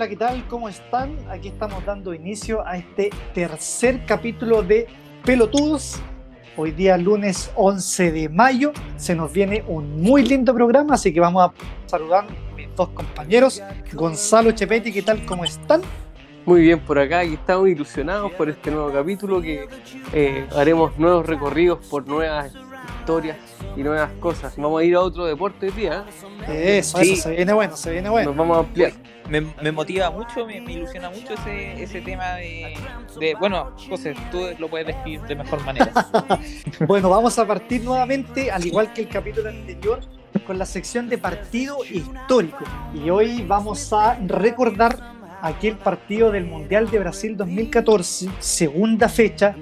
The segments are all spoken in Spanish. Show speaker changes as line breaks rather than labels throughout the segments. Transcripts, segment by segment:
Hola, ¿qué tal? ¿Cómo están? Aquí estamos dando inicio a este tercer capítulo de Pelotudos. Hoy día lunes 11 de mayo se nos viene un muy lindo programa, así que vamos a saludar a mis dos compañeros. Gonzalo Chepetti, ¿qué tal? ¿Cómo están?
Muy bien por acá y estamos ilusionados por este nuevo capítulo que eh, haremos nuevos recorridos por nuevas historias y nuevas cosas. Vamos a ir a otro deporte hoy día.
¿eh? Eso, eso, se viene bueno, se viene bueno.
Nos vamos a ampliar.
Me, me motiva mucho, me, me, ilusiona mucho ese, ese tema de, de, Bueno, José, tú lo puedes describir de mejor manera.
bueno, vamos a partir nuevamente, al igual que el capítulo anterior, con la sección de partido histórico. Y hoy vamos a recordar aquel partido del Mundial de Brasil 2014, segunda fecha,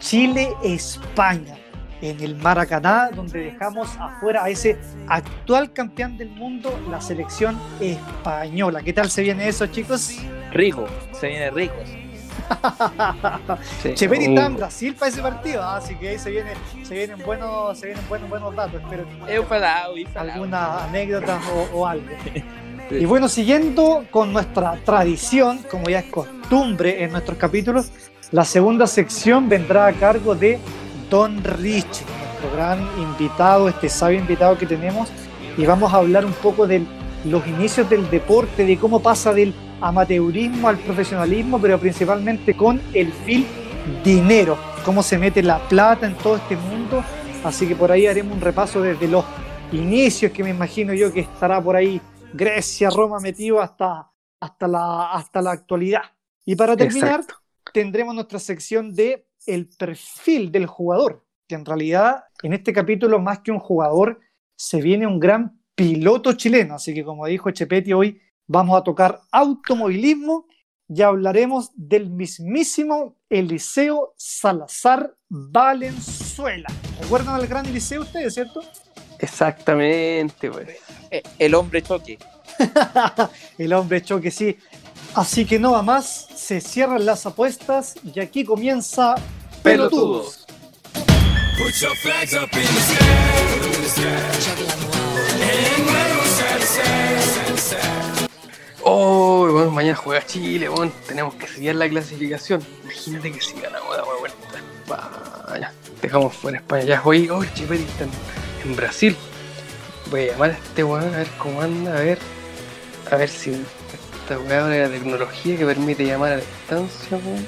Chile-España en el Maracaná, donde dejamos afuera a ese actual campeón del mundo, la selección española. ¿Qué tal se viene eso, chicos?
Rico, se viene rico.
sí. Está en Brasil para ese partido, ¿ah? así que ahí se, viene, se vienen buenos, se vienen buenos, buenos datos. Espero
que
alguna anécdota o, o algo. Sí. Y bueno, siguiendo con nuestra tradición, como ya es costumbre en nuestros capítulos, la segunda sección vendrá a cargo de Don Rich, nuestro gran invitado, este sabio invitado que tenemos, y vamos a hablar un poco de los inicios del deporte, de cómo pasa del amateurismo al profesionalismo, pero principalmente con el fin dinero, cómo se mete la plata en todo este mundo. Así que por ahí haremos un repaso desde los inicios que me imagino yo que estará por ahí Grecia, Roma metido hasta, hasta, la, hasta la actualidad. Y para terminar, Exacto. tendremos nuestra sección de el perfil del jugador, que en realidad en este capítulo más que un jugador se viene un gran piloto chileno, así que como dijo Chepetti hoy vamos a tocar automovilismo y hablaremos del mismísimo Eliseo Salazar Valenzuela. ¿Recuerdan al gran Eliseo ustedes, cierto?
Exactamente, pues.
El hombre choque.
el hombre choque, sí. Así que no va más, se cierran las apuestas y aquí comienza Pelotudos.
Oh, bueno, mañana juega Chile, bueno, tenemos que seguir la clasificación. Imagínate que si ganamos la vuelta. Vaya, dejamos fuera España. Ya hoy, oh, Chiperi está en, en Brasil. Voy a llamar a este weón a ver cómo anda, a ver. A ver si esta weá de la tecnología que permite llamar a distancia, weón.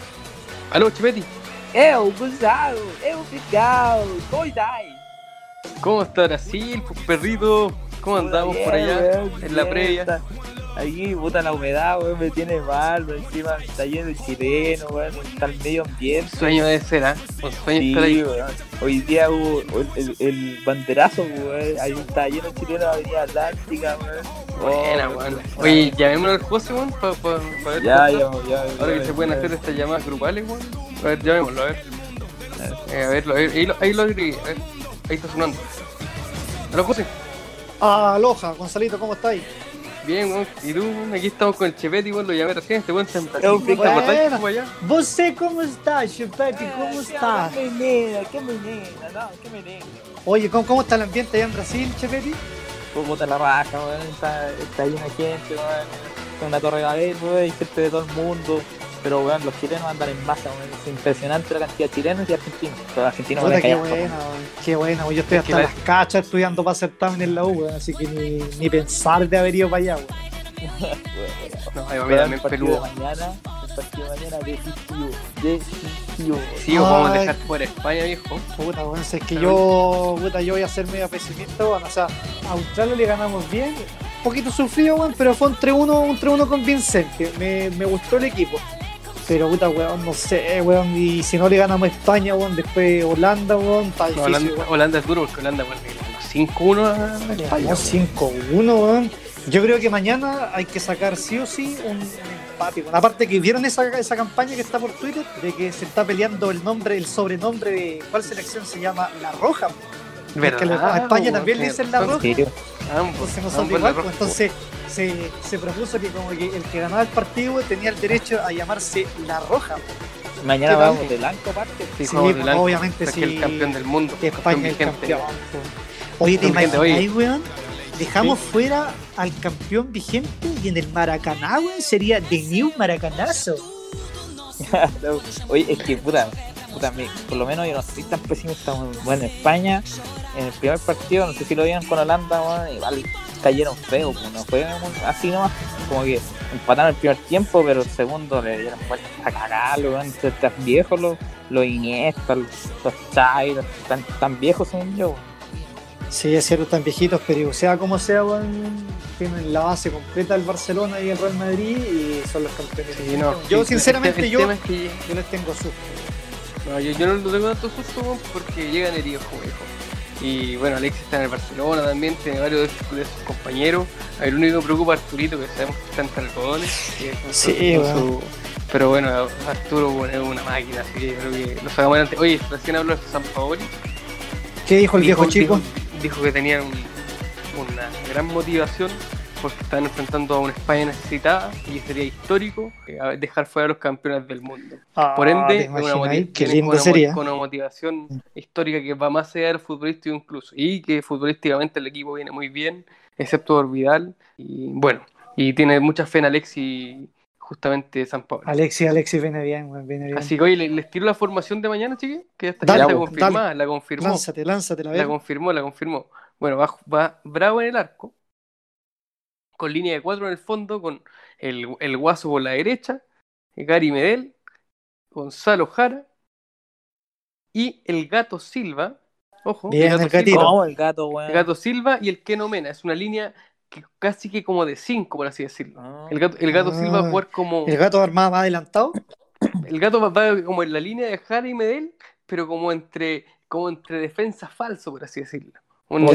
Aló, Chipetti.
Eu, Gonzalo, eu, ¿cómo estáis?
¿Cómo está Brasil, perrito? ¿Cómo andamos bien, por allá
weón,
en la previa?
Aquí, puta, la humedad, weón, me tiene mal, encima está lleno de chileno, weón, está el medio ambiente.
Sueño de ser, ¿eh? Un sueño
sí,
estar ahí.
Weón. Hoy día hubo el, el, banderazo, weón, ahí está lleno de chileno la avenida Atlántica, weón.
Buena,
Oh,
weón. Oye, llamémoslo al José, weón, para pa, pa ver
Ya, ya, ya.
Ahora
ya,
que se pueden hacer estas llamadas grupales, weón. A ver, llamémoslo, a ver. Eh, a ver, a ver, ahí lo, ahí lo escribí, a ver. Ahí está sonando. Aló, José.
Aloha, Gonzalito, ¿cómo estáis?
Bien, weón. Y tú, weón, aquí estamos con el Chepetti, weón, lo llamé recién, este weón está en Brasil.
Eu,
¿Te
bueno.
acordás como allá?
¿Você cómo está, Chupetti? ¿Cómo está?
Qué menina, qué menina, no, qué menina.
Oye, ¿cómo, ¿cómo está el ambiente allá en Brasil, Chepetti?
Pues puta la raja, weón, está, está llena de gente, weón, con una torre de Babel, weón, hay gente de todo el mundo. Pero weón, los chilenos andan en masa, weón, es impresionante la cantidad de chilenos y argentinos. Los argentinos
Puta,
van a
qué
callar,
buena, qué buena. weón. Yo estoy hasta
la-
las cachas estudiando para certamen en la U, weón, así que ni, ni pensar de haber ido para allá, weón.
No, ahí va, me
partido
peludo.
de mañana, el partido de mañana decisivo, decisivo.
Sí, o vamos a dejar fuera España, viejo.
Puta, weón, es que yo, puta, yo voy a ser medio pesimista, weón. O sea, a Australia le ganamos bien, un poquito sufrido, weón, pero fue un 3-1 un 3-1 convincente. Me, me gustó el equipo. Pero, puta, weón, no sé, weón. Y si no le ganamos a España, weón, después Holanda, weón, está
No,
difícil,
Holanda,
weón.
Holanda es duro porque Holanda, weón, le ganó 5-1 a España.
ganamos 5-1, weón. Yo creo que mañana hay que sacar sí o sí un, empate. Aparte que vieron esa, esa campaña que está por Twitter de que se está peleando el nombre, el sobrenombre de cuál selección se llama La Roja. weón. A España
weón,
también le dicen la
son
roja.
serio?
Ambos,
Entonces nosotros
ambos
igual,
la
pues,
roja.
entonces se, se propuso que como que el que ganaba el partido tenía el derecho a llamarse La Roja.
Mañana vamos de blanco aparte.
Sí,
Sí, pues,
blanco,
obviamente sí.
el campeón del mundo,
Que
campeón
España es el
vigente.
campeón. pues. Oye, ¿te
vigente,
imagináis, weón? dejamos fuera al campeón vigente y en el Maracaná, weón, sería The New Maracanazo.
Oye, es que puta, puta, mi- por lo menos yo no soy tan pesimista. Bueno, en España, en el primer partido, no sé si lo vieron con Holanda, weón, igual cayeron feo, pues, no fue así nomás. Como que empataron el primer tiempo, pero el segundo le dieron vuelta a cagarlo, weón. Están viejos los, los Iniesta, los, los Xavi, los- tan, tan viejos según yo.
Sí, es cierto, están viejitos, pero sea como sea, weón, tienen la base completa del Barcelona y el Real Madrid y son los campeones.
Sí, no,
yo, sinceramente,
el, el
yo,
tema es que
yo les tengo susto.
No, yo, yo no lo tengo tanto susto porque llegan heridos como dijo. Y bueno, Alexis está en el Barcelona también, tiene varios de sus, compañeros. Lo único que preocupa a Arturito, que sabemos que está con su-
Sí,
su- Pero bueno, Arturo bueno, es una máquina, así que yo creo que lo sacamos adelante. Oye, recién habló de San Paoli.
¿Qué dijo el viejo
Dijo-
chico?
Dijo, dijo que tenían un- una gran motivación porque están enfrentando a una España necesitada y sería histórico eh, dejar fuera a los campeones del mundo. Por
Ah,
ende,
¿te
es una
Qué lindo
una
sería.
con una motivación histórica que va más allá del futbolístico incluso y que futbolísticamente el equipo viene muy bien, excepto por Vidal y bueno, y tiene mucha fe en Alexis justamente San Pablo.
Alexis, Alexis viene bien, viene bien.
Así que oye, le- les tiro la formación de mañana, chiqui, que ya está,
Dale,
pues,
confirmada, la confirmó.
lánzate, lánzate, la
La confirmó, la confirmó. Bueno, va, va Bravo en el arco, con línea de cuatro en el fondo, con el, el Guaso por la derecha, Gary Medel, Gonzalo Jara y el Gato Silva. Ojo,
Bien, el
Silva,
gatito.
¿Cómo el gato, weón?
el Gato Silva y el Keno Mena. Es una línea que casi que como de cinco, por así decirlo.
Ah.
El Gato, el gato
Ah.
Silva va a jugar como.
El gato armado más adelantado.
El gato va, va como en la línea de Jara y Medel, pero como entre, como entre defensa falso, por así decirlo. Un-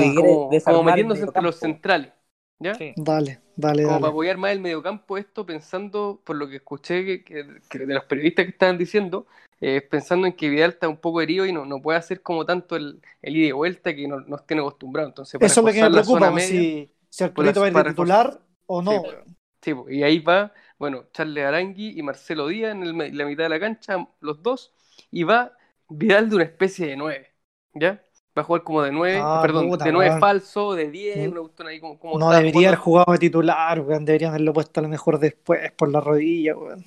Como
metiéndose entre los centrales. ¿Ya?
Sí.
Dale, dale,
Como para
dale.
apoyar más el mediocampo, esto pensando, por lo que escuché que, que- que de los periodistas que estaban diciendo, eh, pensando en que Vidal está un poco herido y no, no puede hacer como tanto el, el ida y vuelta que no- nos tiene acostumbrado. Entonces, para
Eso es lo que me preocupa, pues,
media-
si, si Arturito va a ir de
para
titular o no.
Sí, pues. Sí, y ahí va, bueno, Charles Arangui y Marcelo Díaz en el la mitad de la cancha, los dos, y va Vidal de una especie de nueve, ¿ya? Va a jugar como de nueve,
Ah,
perdón,
puta,
de nueve
weón.
falso, de diez,
Mm.
una cuestión ahí como, como
No
está
debería haber jugado de titular, weón. Deberían haberlo puesto a lo mejor después por la rodilla, weón.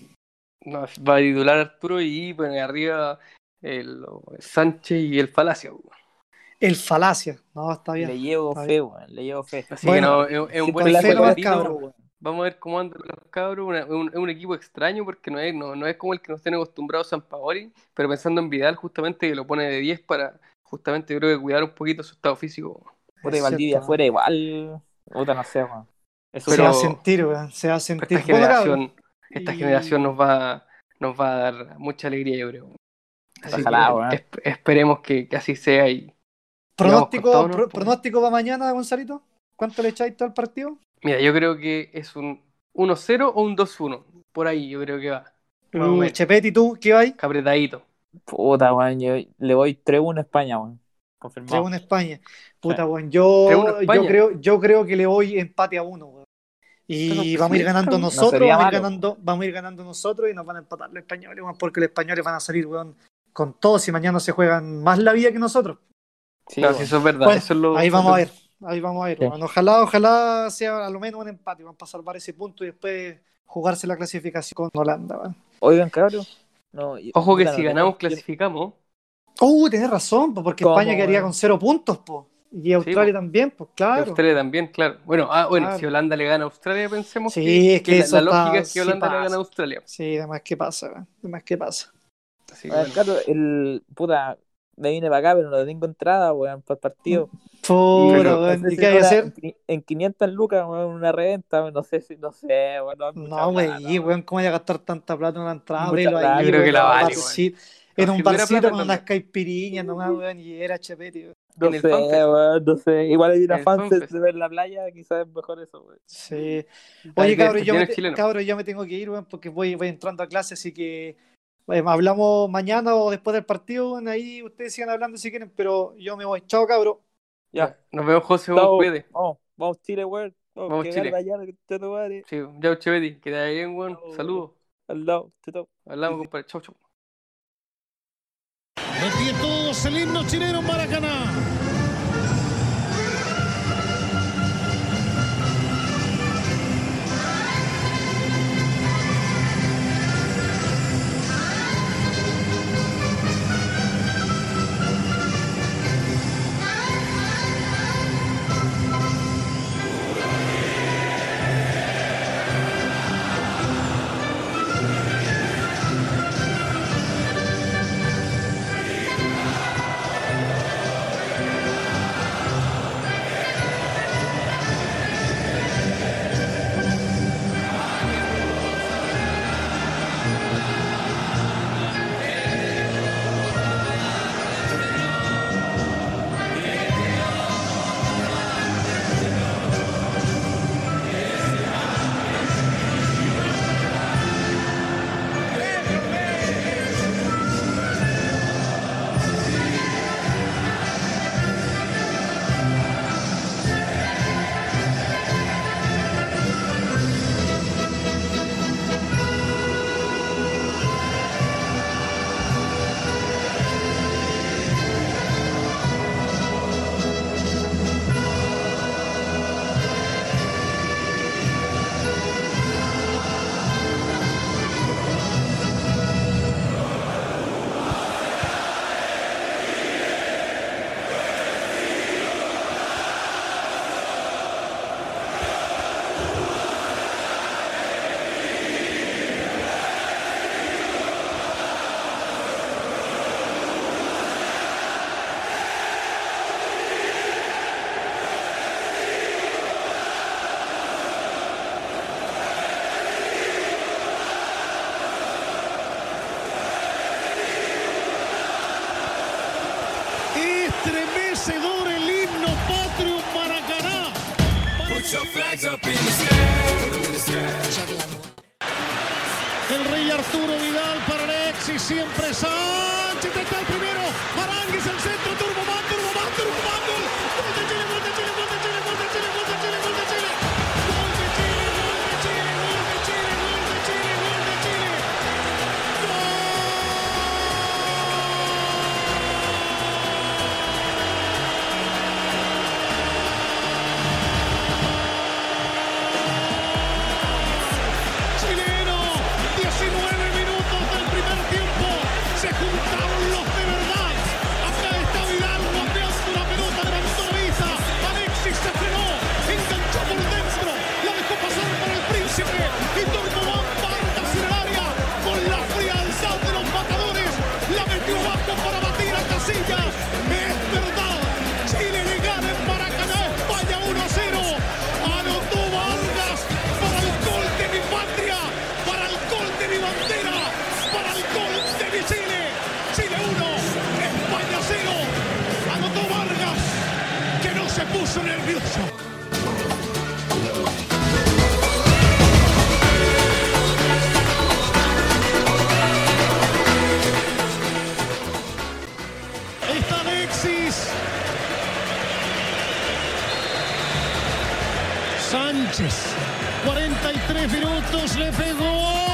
No, va a titular Arturo y bueno, y arriba el, Sánchez y el Falacio. weón.
El falacia. No, está bien.
Le llevo
Está
fe, weón. Le llevo fe.
Así
Bueno,
que no, es, es un
Sí,
buen equipo. Vamos a ver cómo andan los cabros. una- un- es un equipo extraño porque no es, no, no es como el que nos tiene acostumbrados San Paoli, pero pensando en Vidal, justamente que lo pone de 10 para justamente creo que cuidar un poquito su estado físico.
Puta, y Valdivia afuera igual. Puta, no sé, weón. Eso
Se va a sentir, weón. Se va a sentir.
Esta generación, esta generación nos va, nos va a dar mucha alegría, yo creo. Así
Ojalá,
que esp- esperemos que, que así sea y
Pronóstico, pronóstico para mañana, Gonzalito. ¿Cuánto le echáis todo al partido?
mira, yo creo que es un 1-0 o un 2-1. Por ahí yo creo que va.
Uh,
menos.
Chepetti, ¿tú qué vais?
Apretadito.
Puta, weón. Yo le voy 3-1 a España, weón. Confirmado.
3-1 España. Puta, weón. Yo,
3-1
yo, creo, yo creo que le voy empate a uno, weón. Y vamos a ir ganando
no
nosotros, vamos, a ir ganando, vamos a ir ganando nosotros y nos van a empatar los españoles, weón, porque los españoles van a salir, weón, con todo si mañana se juegan más la vida que nosotros.
Sí,
si eso es verdad.
Bueno,
eso es lo,
ahí vamos
lo-
a ver, ahí vamos a ver.
Sí.
weón. Ojalá, ojalá sea a lo menos un empate, van a salvar ese punto y después jugarse la clasificación con Holanda. weón.
Oigan, cabrón. No, y-
Ojo que si ganamos, clasificamos.
Uh, tenés razón, po, porque
¿Cómo,
España quedaría con cero puntos, po. Y Australia también, pues
Y
claro.
Australia también, claro. Bueno, ah, bueno,
Claro.
si Holanda le gana a Australia, pensemos
Sí,
que,
es que
que la-
eso
la,
está-
lógica es que
sí
Holanda le gana a Australia.
Sí, además que pasa. Además que pasa.
Así bueno.
Cato, el puta me vine para acá, pero no tengo entrada, weón, para el partido.
Pero,
weón. ¿Y qué hay que hacer?
En, qui- en 500 lucas, weón, una reventa, weón, no sé si, no sé, weón. No,
güey, weón, ¿cómo voy a gastar tanta plata en una entrada?
Mucha
Abrilo
plata.
ahí,
Yo creo
weón,
que la
en un
vale, No,
En un barcito con unas caipiriñas nomás, weón, y era chepete, weón.
No sé, weón, no sé. Igual hay una Fanfest. de ver la playa, quizás es mejor eso, weón.
Sí. Oye,
el
cabrón, yo, me yo me tengo que ir, weón, porque voy, voy entrando a clase, así que eh, hablamos mañana o después del partido, ahí ustedes sigan hablando si quieren, pero yo me voy. Chao, cabrón.
Ya.
Nos vemos, José,
Chao.
cuide.
Vamos, vamos Chile, weón. Vamos,
Vamos, Chile.
gane mañana, que te tu madre.
Sí, ya, Chevetti, que te vaya bien, weón.
Chao.
Saludos.
Al lado, chao, chao.
Hablamos, compadre. Chau, chau.
De pie todos el himno chileno en Maracaná. Siempre Sánchez, está nervioso. Está Alexis. Sánchez, 43 minutos, le pegó.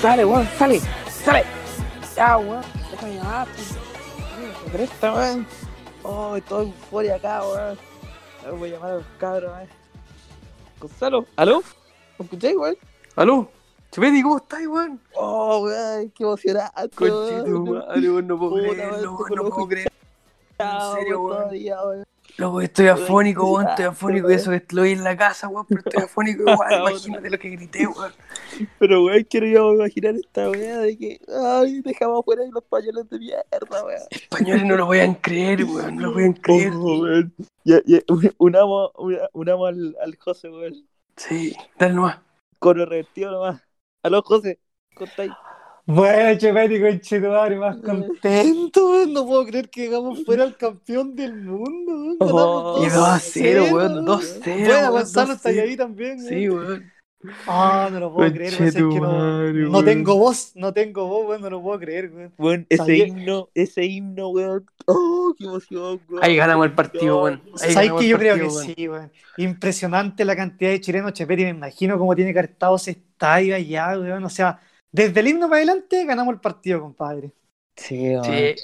¡Sale, weón! ¡Sale! ¡Sale! ¡Ya, weón! ¡Déjame rápido! ¡Me presta, weón! ¡Oh, estoy euforia acá, weón! Ahora Voy a llamar a los cabros, weón. Gonzalo, ¿aló? ¿Me escucháis, weón?
¿Aló? Chupeti, ¿cómo estás, weón?
¡Oh, weón! ¡Qué emocionante!
Conchito,
weón.
no puedo creerlo, no
conozco.
puedo creer. En serio,
weón.
Loco, estoy afónico, weón, estoy afónico. Eso que estoy en la casa, weón, pero estoy afónico igual. Imagínate lo que grité, weón.
Pero, weón, quiero yo imaginar esta weá de que, ay, dejamos fuera los pañuelos de mierda, weón.
Españoles no lo vayan a creer, weón, no lo vayan a creer.
Oh, weón. Ya, ya, unamos, una- unamos al, al José, weón.
Sí, dale nomás.
Coro revertido nomás. Aló, José, contáis.
Bueno, Chepeti, conchetumare, más contento, weón. No puedo creer que llegamos fuera al campeón del mundo, weón.
Oh,
Ganamos
Y 2 a 0,
2-0,
weón, 2-0.
Bueno,
weón,
Gonzalo está
2-0.
ahí también, weón.
Sí, weón.
Ah, no lo puedo creer, weón. Es que no, no tengo voz, no tengo voz, weón. No lo puedo creer, weón.
Weón, ese
Sabía-
himno, ese himno, weón. Oh, qué emoción, weón.
Ahí ganamos el partido, weón. Ahí
¿Sabes que yo creo que
partido, weón.
sí, weón? Impresionante la cantidad de chilenos, Chepeti. Me imagino cómo tiene estado ese estadio allá, weón. O sea, desde el himno para adelante ganamos el partido, compadre.
Sí, weón.
Sí.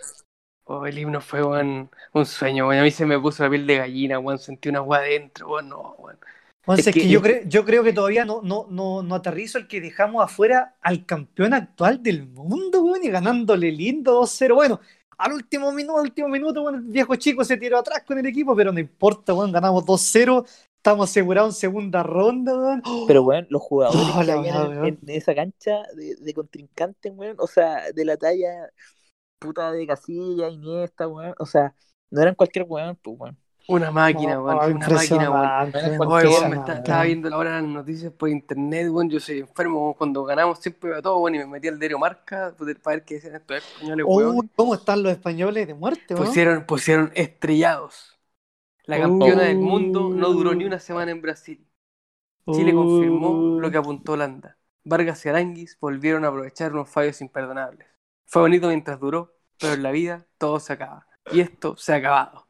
Oh, el himno fue, weón, un sueño, weón. A mí se me puso la piel de gallina, weón. Sentí una agua adentro, weón. No, weón.
Entonces,
Es
que,
que-
yo, creo, yo creo que todavía no, no, no, no aterrizo el que dejamos afuera al campeón actual del mundo, weón, y ganándole lindo 2-0. Bueno, al último minuto, al último minuto, bueno, el viejo chico se tiró atrás con el equipo, pero no importa, weón, ganamos 2-0, estamos asegurados en segunda ronda, weón.
Pero, weón, los jugadores
Oh,
que habían en esa cancha de, de contrincantes, weón, o sea, de la talla puta de Casilla, Iniesta, weón, o sea, no eran cualquier weón, pues, weón.
Una máquina, weón.
Oh,
una máquina, weón.
Oye,
weón, me está- estaba viendo ahora las noticias por internet, weón. Yo soy enfermo, weón. Cuando ganamos siempre iba todo, weón, y me metí al diario Marca pues, para ver qué decían estos españoles, weón.
Uy, ¿cómo están los españoles de muerte, weón?
Pusieron, pusieron estrellados. La campeona
Uh.
del mundo no duró ni una semana en Brasil. Chile confirmó lo que apuntó Holanda. Vargas y Aranguis volvieron a aprovechar unos fallos imperdonables. Fue bonito mientras duró, pero en la vida todo se acaba. Y esto se ha acabado.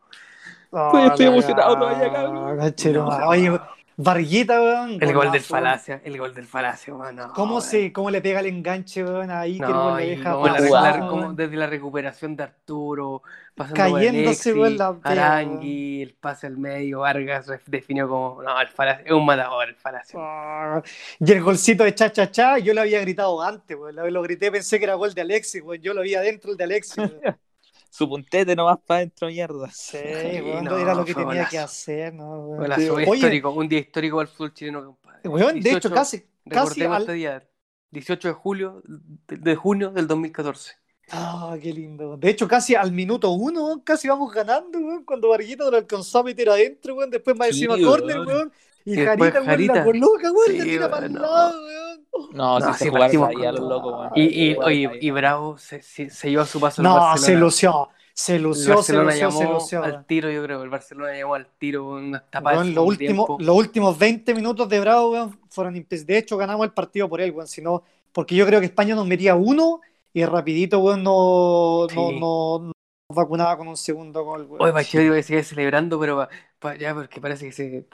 Oh,
estoy
la
emocionado todavía, cabrón.
Oye. Varguita, weón.
El gol del. Falacia, el gol del Falacia, bueno.
¿Cómo, se, ¿Cómo le pega el enganche, weón? Ahí que
No,
le deja
como la-
pasar,
la-
pasado,
como
weón.
desde la recuperación de Arturo, pasando
Cayéndose,
por
weón, la
Arangui, el pase al medio, Vargas definió como, no, el Falacia, es un matador el Falacia.
Ah, Y el golcito de cha cha cha, yo lo había gritado antes, weón. Lo, lo grité, pensé que era gol de Alexis, weón. Yo lo vi adentro el de Alexis. weón.
Su puntete nomás para adentro, mierda.
Sí, weón,
no,
era lo que tenía que hacer, ¿no? weón?
Golazo,
Oye,
histórico, un día histórico para el fútbol chileno, compadre.
weón, de hecho,
18
casi, casi
Recordemos
al...
este día, 18 de julio de, de junio del 2014.
Ah, qué lindo. De hecho, casi al minuto uno, casi vamos ganando, weón, cuando Varguita lo alcanzó a meter adentro, weón, después más
Sí,
encima
weón.
córner, weón, y, Jarita, weón, la
Jarita.
coloca, weón,
Sí,
la tira para el
weón,
lado, weón.
No,
No, sí,
se jugaron ahí a los locos, weón.
Y, y, oye, y Bravo se, se, se llevó a su paso al
No,
Barcelona.
se lució, se lució, se lució, se lució.
al tiro, yo creo. El Barcelona llamó al tiro con unas tapadas.
Weón,
de
los, últimos,
tiempo.
los últimos 20 minutos de Bravo, weón, fueron De hecho, ganamos el partido por él, weón. Sino, porque yo creo que España nos metía uno y rapidito, weón, no, no,
Sí.
no, no vacunaba con un segundo gol, weón.
Oye, Pacheco digo que sigue celebrando, pero pa- pa- ya, porque parece que se.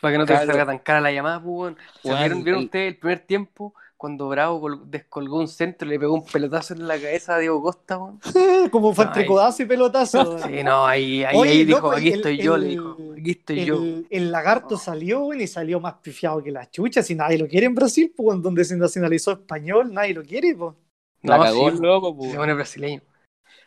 Para que no te salga tan cara la llamada, pues, weón. ¿Vieron, vieron
el-
ustedes el primer tiempo cuando Bravo col- descolgó un centro y le pegó un pelotazo en la cabeza a Diego Costa, weón?
Como fue entre
Ay.
codazo y pelotazo.
Sí, no, ahí, ahí,
Oye,
ahí dijo, aquí
el-
estoy yo, le
el-
dijo, aquí estoy yo.
el lagarto salió, weón, y salió más pifiado que la chucha. Si nadie lo quiere en Brasil, pues, donde se nacionalizó español, nadie lo quiere, pues.
La
No,
cagó
sí,
el loco, pues.
Se pone brasileño.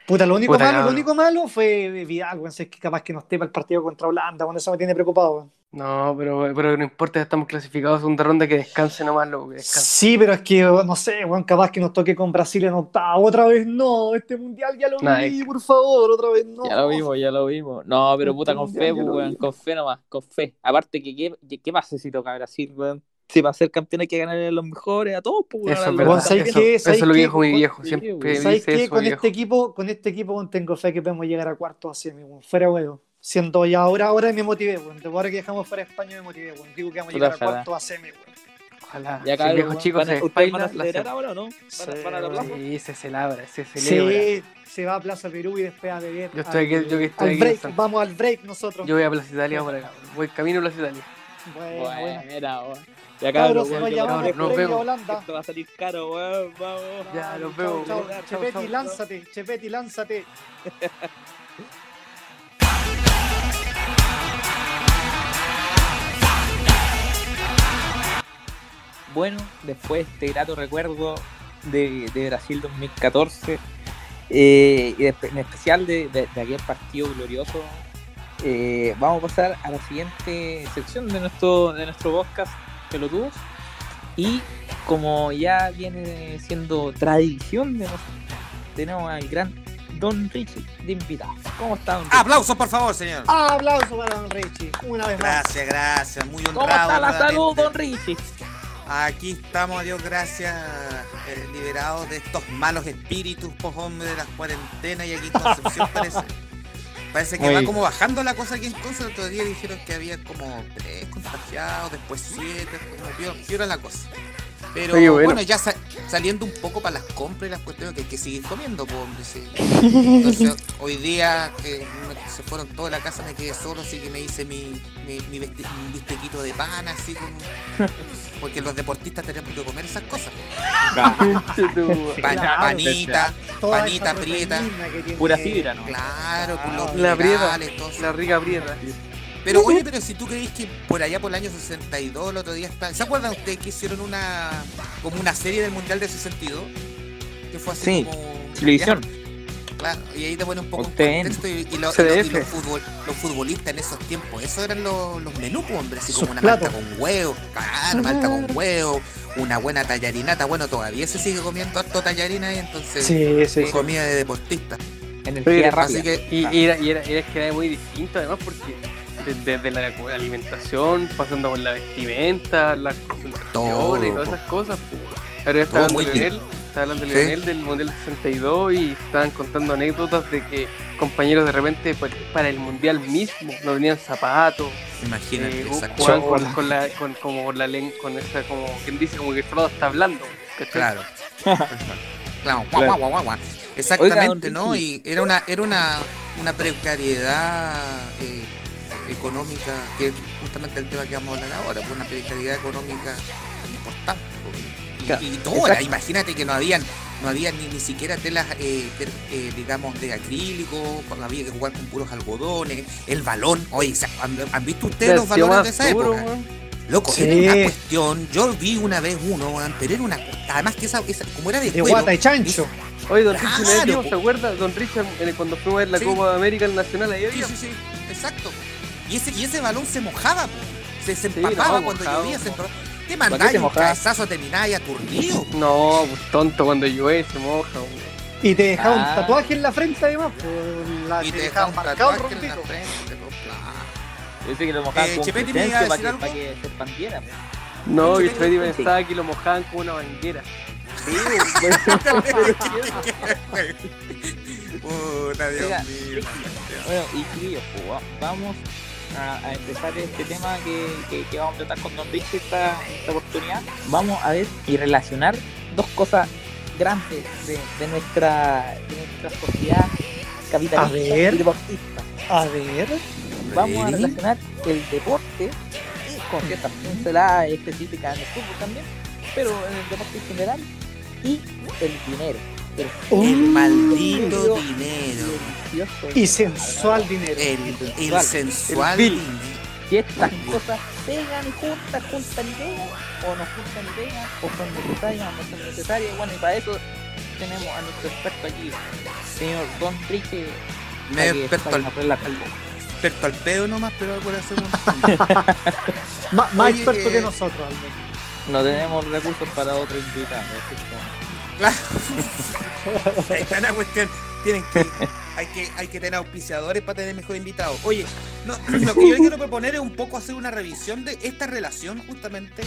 Puta, lo único
Puta,
malo, lo único malo fue Vidal, weón. si Es que capaz que no esté para el partido contra Holanda, bueno, eso me tiene preocupado, weón.
No, pero, pero no importa, estamos clasificados a segunda ronda, que descanse nomás, loco, que descanse.
Sí, pero es que, no sé, weón, capaz que nos toque con Brasil en octavo. Otra vez no, este mundial ya lo
Nah,
vi, por favor, otra vez no.
Ya lo vimos, ya lo vimos. No, pero puta,
Este
con
mundial
fe, weón, con fe nomás, con fe. Aparte que qué, qué pasa si toca Brasil, weón. Si para ser campeón hay que ganar a los mejores, a todos, pues, weón.
Eso
a
es verdad.
¿sabes
Eso,
qué?
eso
¿Sabes
lo viejo mi
Con-
viejo,
sí,
siempre.
¿Sabes
dice
qué?
eso
Con
mi
este
viejo.
equipo, con este equipo tengo fe que podemos llegar a cuartos a semi, weón. Fuera weón. Siendo ya ahora, ahora me motivé, weón. De ahora que dejamos fuera España me motivé, weón. Digo que vamos a llegar a cuartos a semi, weón.
Ojalá.
Ya,
si el
cabrón,
viejo
weón,
chico
van a-
se
¿Ustedes van a
hacemos.
ahora o no? ¿Van a, van a la plaza?
Sí, se celebra, se celebra.
Sí, se va a Plaza Perú y después a beber.
Yo estoy
al-
aquí- yo que estoy
al
aquí
break, vamos al break nosotros.
Yo voy a Plaza Italia por acá. Voy camino a Plaza Italia.
Bueno, bueno.
Buena, weón. Ya,
Cabros,
cabrón,
se
weón,
nos
nos vemos.
Holanda.
Esto va a salir caro, weón. Vamos.
Ya, nos vemos.
chao.
Chao,
Chepetti,
chao.
lánzate, Chepetti, lánzate.
Bueno, después de este grato recuerdo de, de Brasil 2014 eh, y de- en especial de, de- de aquel partido glorioso, eh, vamos a pasar a la siguiente sección de nuestro, de nuestro podcast, Pelotudos. Y como ya viene siendo tradición de nosotros, tenemos al gran Don Richie de invitado. ¿Cómo está, Don Richie?
Aplausos, por favor, señor.
Aplauso para Don Richie, una vez más.
Gracias, gracias. Muy honrado.
¿Cómo está la salud, Don Richie?
Aquí estamos, Dios gracias, eh, liberados de estos malos espíritus, pues hombre, de las cuarentenas y aquí en Concepción parece. Parece que
Muy
va como bajando la cosa aquí en otro día dijeron que había como tres contagiados, después siete, como peor, peor la cosa. Pero
Oye,
bueno.
bueno.
ya sa- saliendo un poco para las compras y las cuestiones que hay que seguir comiendo, pues hombre, sí. Entonces, hoy día que me- se fueron toda la casa, me quedé solo, así que me hice mi, mi, mi bistequito de pan, así como... Porque los deportistas tenemos que comer esas cosas. Panita, panita prieta.
Pura fibra, ¿no?
Claro, con los
La prieta, la rica prieta.
Pero oye, pero si tú creís que por allá por el año 62, el otro día está... ¿Se acuerdan ustedes que hicieron una como una serie del Mundial de 62? Que fue así
Sí,
como...
Televisión.
Claro, y ahí te pone un poco en contexto y, y lo- y lo- y los, futbol- los futbolistas en esos tiempos, esos eran los, los menús, pues, hombre, así
Sus
como una
platos.
malta con huevo, claro, malta con huevo, una buena tallarinata, bueno, todavía se sigue comiendo harto tallarina y entonces
Sí, sí, sí.
comida de deportista.
Energía rápida.
Así que
Y, y era, y, era, y era que era muy distinto además porque desde la alimentación, pasando por la vestimenta, las concentraciones todas esas cosas. Ahora está dando
muy
nivel, estaba hablando de del Mundial 62 y estaban contando anécdotas de que compañeros de repente pa- para el Mundial mismo no tenían zapatos,
Imagínate,
eh, jugaban con, la, con, como con la len- con esa, como quien dice, como que solo está hablando. ¿cachai?
Claro. Claro, guau, guau, guau, guau, guau. Exactamente,
Oiga,
¿no? Y era una, era una, una precariedad eh, económica, que es justamente el tema que vamos a hablar ahora, pues una precariedad económica importante. pues. Y,
Claro,
y toda,
exacto.
imagínate que no habían, no había ni, ni siquiera telas, eh, ter- eh, digamos, de acrílico, había que jugar con puros algodones, el balón, oye, ¿se- ¿han, han visto ustedes los balones de esa
duro,
época? Loco,
Sí.
era una cuestión, yo vi una vez uno, pero era una, además que esa, esa- como era de,
De
cuero,
guata y chancho.
Oye, Don
Claro,
Richard, ¿no
po.
¿se acuerda? Don Richard, cuando fuimos a ver la
Sí.
Copa América el Nacional, ahí
Sí,
había.
sí, sí, exacto. Y ese, y ese balón se mojaba, po. se, se
Sí,
empapaba
no,
cuando
mojado,
llovía, se empapaba. Te
¿Para qué
mandáis un cabezazo, termináis aturdido.
No, pues tonto, cuando llueve se moja.
Y te dejaba
Ah.
un tatuaje en la frente además. Pues, la,
Y
te
te
dejaba el
tatuaje en la
rompito.
frente, po, claro.
Yo sé que lo mojaban
Eh,
con
Chepetti, ¿me iba a decir
que,
algo?
para que se expandiera.
No,
sí,
Freddy pensaba que lo mojaban con una banguera.
Sí, pues,
Puta, Dios mío.
Bueno, y pues, va- vamos a, a empezar este tema que, que, que vamos a tratar con Don Rich esta, esta oportunidad. Vamos a ver y relacionar dos cosas grandes de, de nuestra, de nuestra sociedad capitalista
A ver.
y deportista.
A ver.
Vamos a relacionar el deporte con ciertas pinceladas específicas en el fútbol también, pero en el deporte en general y el dinero. El
El
Uh,
maldito dinero.
Y sensual dinero.
El, el sensual
El.
Si estas cosas pegan y juntas, juntan y pegan, o no juntan y pegan, o son necesarias o no son necesarias. Bueno, y para eso tenemos a nuestro experto aquí, señor Don Riche.
Me experto al, experto al pedo nomás, pero por hacer un...
Ma- más
Oye,
experto
eh,
que nosotros, al menos.
No tenemos recursos para otro invitado.
Claro. Ahí está la cuestión. Tienen que, hay que, hay que tener auspiciadores para tener mejor invitados. Oye, no, lo que yo quiero proponer es un poco hacer una revisión de esta relación, justamente,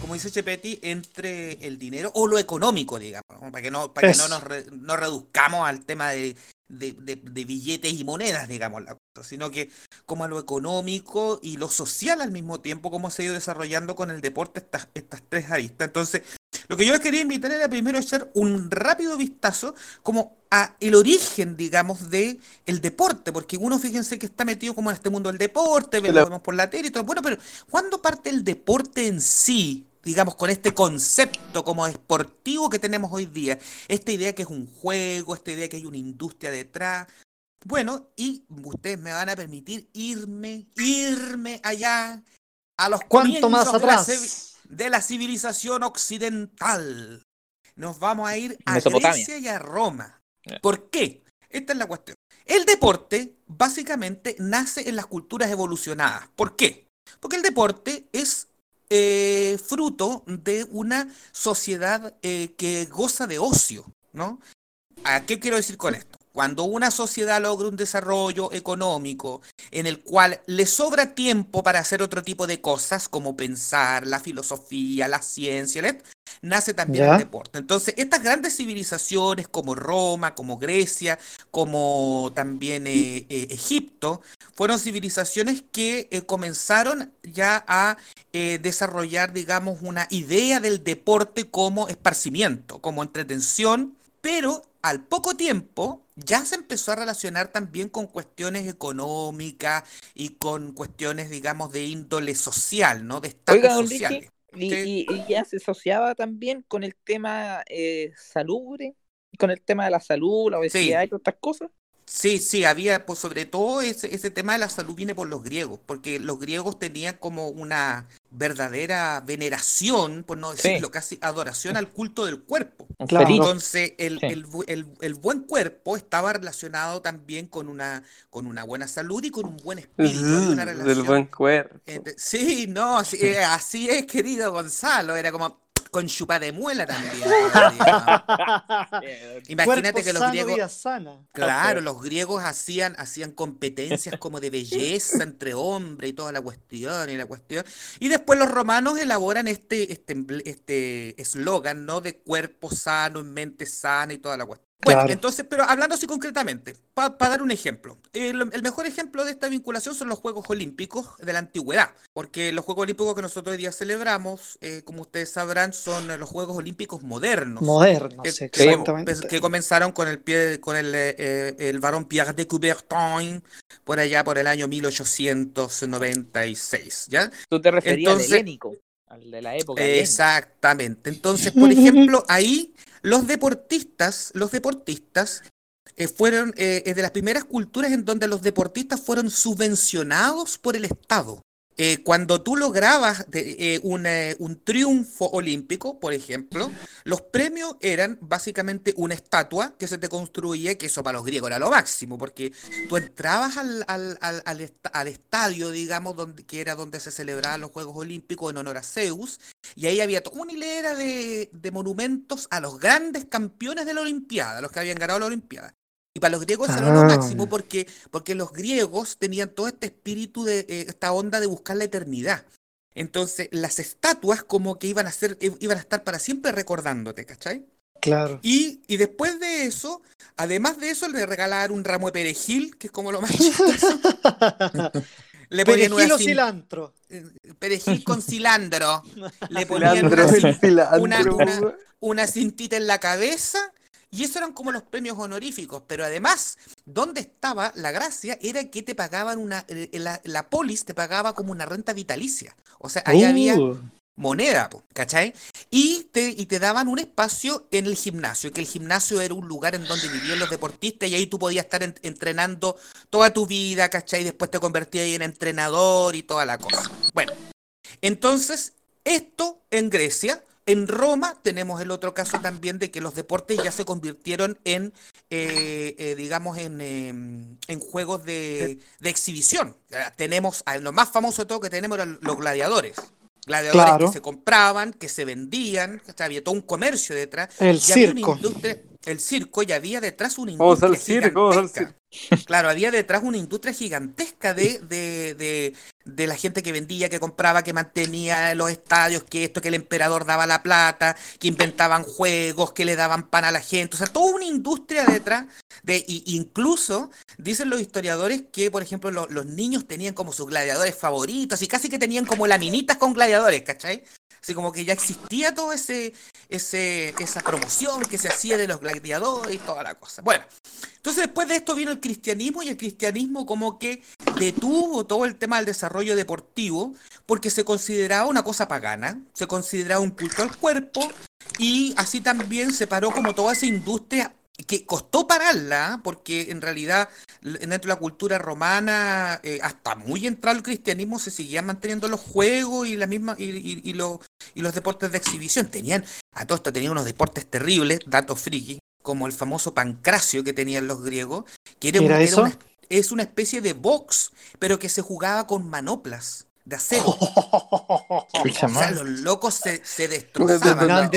como dice Chepetti, entre el dinero o lo económico, digamos, para que no, para que no nos, re- nos reduzcamos al tema de, de, de- de billetes y monedas, digamos, la cosa, sino que como a lo económico y lo social al mismo tiempo, cómo se ha ido desarrollando con el deporte estas, estas tres aristas. Entonces, lo que yo les quería invitar era primero echar un rápido vistazo como a el origen, digamos, de el deporte, porque uno fíjense que está metido como en este mundo del deporte, lo vemos por la tele y todo, bueno, pero ¿cuándo parte el deporte en sí? Digamos, con este concepto como deportivo que tenemos hoy día, esta idea que es un juego, esta idea que hay una industria detrás. Bueno, y ustedes me van a permitir irme, irme allá a los
¿Cuánto más
comienzos de la
atrás?
de la civilización occidental. Nos vamos a ir a. Grecia y a Roma. ¿Por qué? Esta es la cuestión. El deporte básicamente nace en las culturas evolucionadas. ¿Por qué? Porque el deporte es eh, fruto de una sociedad eh, que goza de ocio, ¿no? ¿A qué quiero decir con esto? Cuando una sociedad logra un desarrollo económico en el cual le sobra tiempo para hacer otro tipo de cosas, como pensar, la filosofía, la ciencia, ¿le? nace también
Ya.
el deporte. Entonces, estas grandes civilizaciones como Roma, como Grecia, como también eh, eh, Egipto, fueron civilizaciones que eh, comenzaron ya a desarrollar, digamos, una idea del deporte como esparcimiento, como entretención, pero al poco tiempo ya se empezó a relacionar también con cuestiones económicas y con cuestiones, digamos, de índole social, ¿no? De estatus social.
Ricky, y, y- y ya se asociaba también con el tema eh, salubre, con el tema de la salud, la obesidad y todas estas cosas.
Sí, sí, había, pues sobre todo ese, ese tema de la salud viene por los griegos, porque los griegos tenían como una verdadera veneración, por no
Sí.
decirlo, casi adoración al culto del cuerpo.
Claro.
Entonces, el,
Sí.
el bu- el- el buen cuerpo estaba relacionado también con una, con una buena salud y con un buen espíritu. Una
Del buen cuerpo.
sí, no, sí, eh, así es, querido Gonzalo. Era como con chupa de muela también. Imagínate que los
sano,
griegos,
vida sana.
claro, los griegos hacían, hacían competencias como de belleza entre hombres y toda la cuestión y la cuestión. Y después los romanos elaboran este este este eslogan, ¿no? De cuerpo sano, en mente sana y toda la cuestión. Bueno,
Claro.
entonces, pero hablando así concretamente, para dar un ejemplo, el, el mejor ejemplo de esta vinculación son los Juegos Olímpicos de la antigüedad, porque los Juegos Olímpicos que nosotros hoy día celebramos, eh, como ustedes sabrán, son eh, los Juegos Olímpicos modernos.
Moderno,
que,
sí,
que-
exactamente.
que comenzaron con el pie, con el, eh, eh, el varón Pierre de Coubertin por allá por el año 1896, ¿ya?
Tú te referías
Entonces-
al helénico, al de la época.
Exactamente. Entonces, por ejemplo, ahí los deportistas, los deportistas eh, fueron eh, de las primeras culturas en donde los deportistas fueron subvencionados por el Estado. Eh, cuando tú lograbas de- eh, un, un triunfo olímpico, por ejemplo, los premios eran básicamente una estatua que se te construía, que eso para los griegos era lo máximo, porque tú entrabas al, al- al- al est- al estadio, digamos, que era donde se celebraban los Juegos Olímpicos en honor a Zeus, y ahí había toda una hilera de, de monumentos a los grandes campeones de la Olimpiada, los que habían ganado la Olimpiada. Y para los griegos eso era lo
Ah.
máximo porque, porque los griegos tenían todo este espíritu de eh, esta onda de buscar la eternidad. Entonces, las estatuas como que iban a ser, iban a estar para siempre recordándote, ¿cachai?
Claro.
Y, y después de eso, además de eso, le regalaban un ramo de perejil, que es como lo más chistoso. Le ponían
Perejil o cilantro.
eh, perejil con cilantro. Le ponían
Cilantro,
una,
cilantro,
una- una cintita en la cabeza y eso eran como los premios honoríficos. Pero además, donde estaba la gracia era que te pagaban una, eh, la, la polis te pagaba como una renta vitalicia. O sea, ahí había
Uh,
moneda, ¿cachai? Y te, y te daban un espacio en el gimnasio, que el gimnasio era un lugar en donde vivían los deportistas y ahí tú podías estar en- entrenando toda tu vida, ¿cachai? Después te convertías en entrenador y toda la cosa. Bueno, entonces, esto en Grecia. En Roma tenemos el otro caso también de que los deportes ya se convirtieron en, eh, eh, digamos, en, em, en juegos de, de exhibición. Tenemos, lo más famoso de todo que tenemos eran los gladiadores. Gladiadores
Claro.
que se compraban, que se vendían, había todo un comercio detrás.
El
y había una
circo.
industria- el circo, y había detrás una
Vamos al
industria
circo, vamos al
gigantesca. Claro, había detrás una industria gigantesca de, de, de, de la gente que vendía, que compraba, que mantenía los estadios, que esto, que el emperador daba la plata, que inventaban juegos, que le daban pan a la gente. O sea, toda una industria detrás de, y, incluso dicen los historiadores que, por ejemplo, lo- los niños tenían como sus gladiadores favoritos y casi que tenían como laminitas con gladiadores, ¿cachai? Así como que ya existía todo ese, ese, esa promoción que se hacía de los gladiadores y toda la cosa. Bueno, entonces después de esto vino el cristianismo y el cristianismo como que detuvo todo el tema del desarrollo deportivo porque se consideraba una cosa pagana, se consideraba un culto al cuerpo y así también se paró como toda esa industria que costó pararla, porque en realidad dentro de la cultura romana, eh, hasta muy entrado el cristianismo, se seguían manteniendo los juegos y la misma y, y- y los y los deportes de exhibición. Tenían, a todo esto tenían unos deportes terribles, datos friki, como el famoso pancracio que tenían los griegos, que era,
¿Qué
un-
era
era
eso?
una, es una especie de box, pero que se jugaba con manoplas de acero. O sea, los locos se, se destrozaban,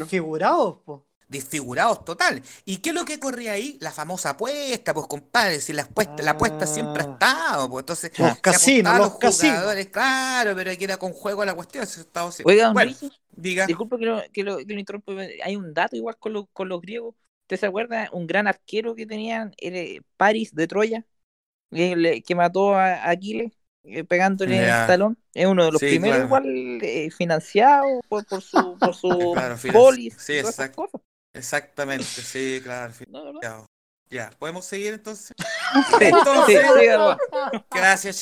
desfigurados, po.
Desfigurados total. ¿Y qué es lo que corría ahí? La famosa apuesta, pues compadre, si la apuesta, la apuesta siempre ha
Ah.
estado, pues entonces
Los
se
casinos, los casinos.
jugadores, claro, pero aquí era con juego la cuestión, eso estaba.
Oiga, don
Bueno, diga.
disculpe que lo, que lo, que lo interrumpa, hay un dato igual con, los con los griegos. ¿Usted se acuerda? Un gran arquero que tenían, era Paris de Troya, que, le- que mató a Aquiles eh, pegándole en el talón. Es uno de los
Sí,
primeros
claro.
igual eh, financiado por, por su, por su
Claro,
polis
sí,
y todas esas
exacto.
cosas.
Exactamente, sí, claro.
No, no, no.
Ya, ya, ¿podemos seguir entonces? Entonces,
sí,
gracias,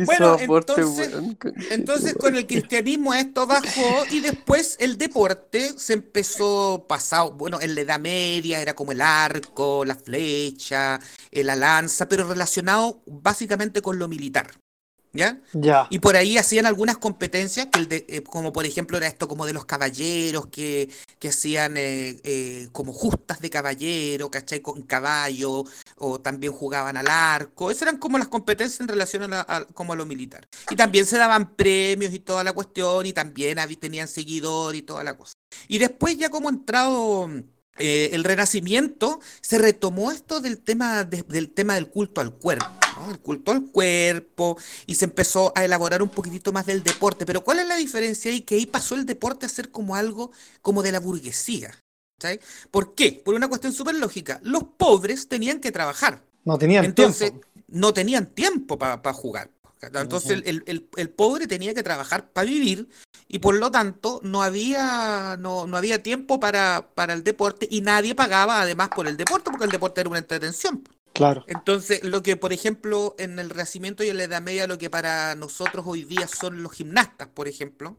hizo
Bueno, entonces- Entonces con el cristianismo esto bajó y después el deporte se empezó pasado, bueno, en la Edad Media era como el arco, la flecha, eh, la lanza, pero relacionado básicamente con lo militar. ¿Ya?
Ya.
Y por ahí hacían algunas competencias, que el de- eh, como por ejemplo era esto como de los caballeros, que, que hacían eh, eh, como justas de caballero, ¿cachai? Con caballo, o también jugaban al arco. Esas eran como las competencias en relación a, la- a- como a lo militar. Y también se daban premios y toda la cuestión, y también tenían seguidor y toda la cosa. Y después ya como entrado el Renacimiento, se retomó esto del tema, de- del tema del culto al cuerpo. ¿No? El culto al cuerpo, y se empezó a elaborar un poquitito más del deporte. Pero ¿cuál es la diferencia ahí? Que ahí pasó el deporte a ser como algo como de la burguesía. ¿cachai? ¿Por qué? Por una cuestión súper lógica. Los pobres tenían que trabajar.
No tenían
Entonces,
tiempo.
no tenían tiempo para jugar. Entonces, el, el- el- el pobre tenía que trabajar para vivir y por lo tanto no había, no, no había tiempo para, para el deporte y nadie pagaba además por el deporte porque el deporte era una entretención.
Claro.
Entonces, lo que, por ejemplo, en el Renacimiento y en la Edad Media, lo que para nosotros hoy día son los gimnastas, por ejemplo,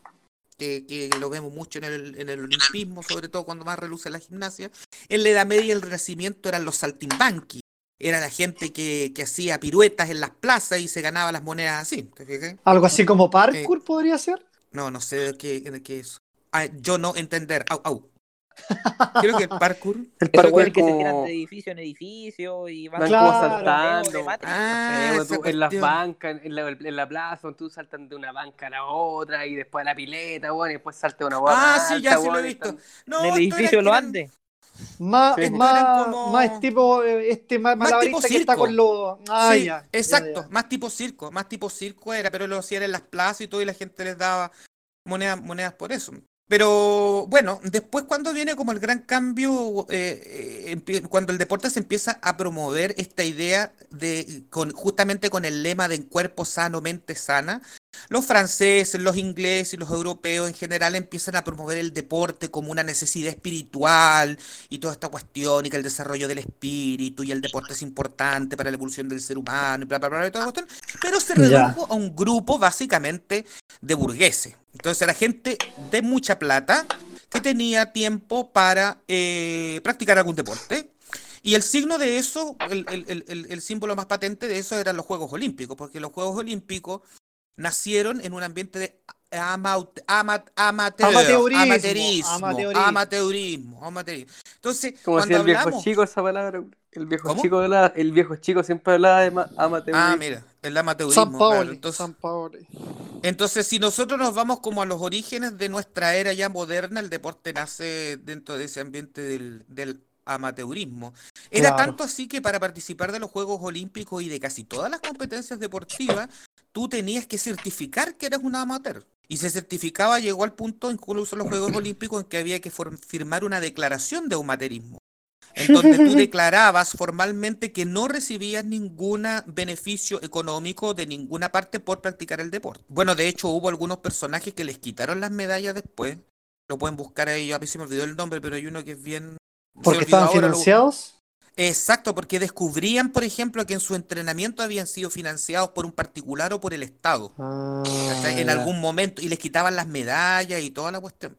que, que lo vemos mucho en el, en el olimpismo, sobre todo cuando más reluce la gimnasia, en la Edad Media y el Renacimiento eran los saltimbanqui, era la gente que, que hacía piruetas en las plazas y se ganaba las monedas así, ¿te fijas?
Algo así como parkour podría ser.
No, no sé de qué, de qué es. Ah, yo no entender, au, au. Creo que el parkour...
El parkour es
que se
como-
tiran de edificio en edificio y van
Claro.
como saltando.
Ah,
Eh, tú en las bancas, en la, en la plaza, tú saltan de una banca a la otra y después a la pileta, bueno, y después salta de una bola.
Ah,
más
sí, ya sí lo he visto.
están-
No,
en el edificio
que
lo
eran-
ande.
Más,
Sí.
más,
como-
más tipo eh, este
Más
malabarista
tipo
que está
circo.
con los. Ah,
Sí,
ya, ya,
exacto,
ya.
más tipo circo, más tipo circo era, pero lo hacían en las plazas y todo y la gente les daba monedas, monedas por eso. Pero bueno, después cuando viene como el gran cambio, eh, eh, cuando el deporte se empieza a promover esta idea de, con, justamente con el lema de cuerpo sano, mente sana, los franceses, los ingleses y los europeos en general empiezan a promover el deporte como una necesidad espiritual y toda esta cuestión y que el desarrollo del espíritu y el deporte es importante para la evolución del ser humano y bla, bla, bla, y toda la cuestión, pero se redujo a un grupo básicamente de burgueses. Entonces era gente de mucha plata que tenía tiempo para eh, practicar algún deporte. Y el signo de eso, el, el- el- el- el símbolo más patente de eso eran los Juegos Olímpicos, porque los Juegos Olímpicos nacieron en un ambiente de ama- amateur-
Amateurismo,
amateurismo,
amateurismo.
amateurismo, amateurismo. Entonces,
Como
cuando
decía el viejo
hablamos...
chico esa palabra. El viejo
¿Cómo?
chico hablaba- el viejo chico siempre hablaba de ma- amateurismo.
Ah, mira, el amateurismo.
San
claro,
Paoli.
entonces-
San Paoli.
Entonces, si nosotros nos vamos como a los orígenes de nuestra era ya moderna, el deporte nace dentro de ese ambiente del, del amateurismo. Era
Claro.
tanto así que para participar de los Juegos Olímpicos y de casi todas las competencias deportivas, tú tenías que certificar que eras un amateur. Y se certificaba, llegó al punto, incluso en los Juegos Olímpicos, en que había que firmar una declaración de amateurismo. En donde tú declarabas formalmente que no recibías ningún beneficio económico de ninguna parte por practicar el deporte. Bueno, de hecho hubo algunos personajes que les quitaron las medallas después. Lo pueden buscar ahí, a mí se me olvidó el nombre, pero hay uno que es bien...
Porque estaban
ahora, lo-
financiados.
Exacto, porque descubrían, por ejemplo, que en su entrenamiento habían sido financiados por un particular o por el Estado.
Ah.
En algún momento, y les quitaban las medallas y toda la cuestión.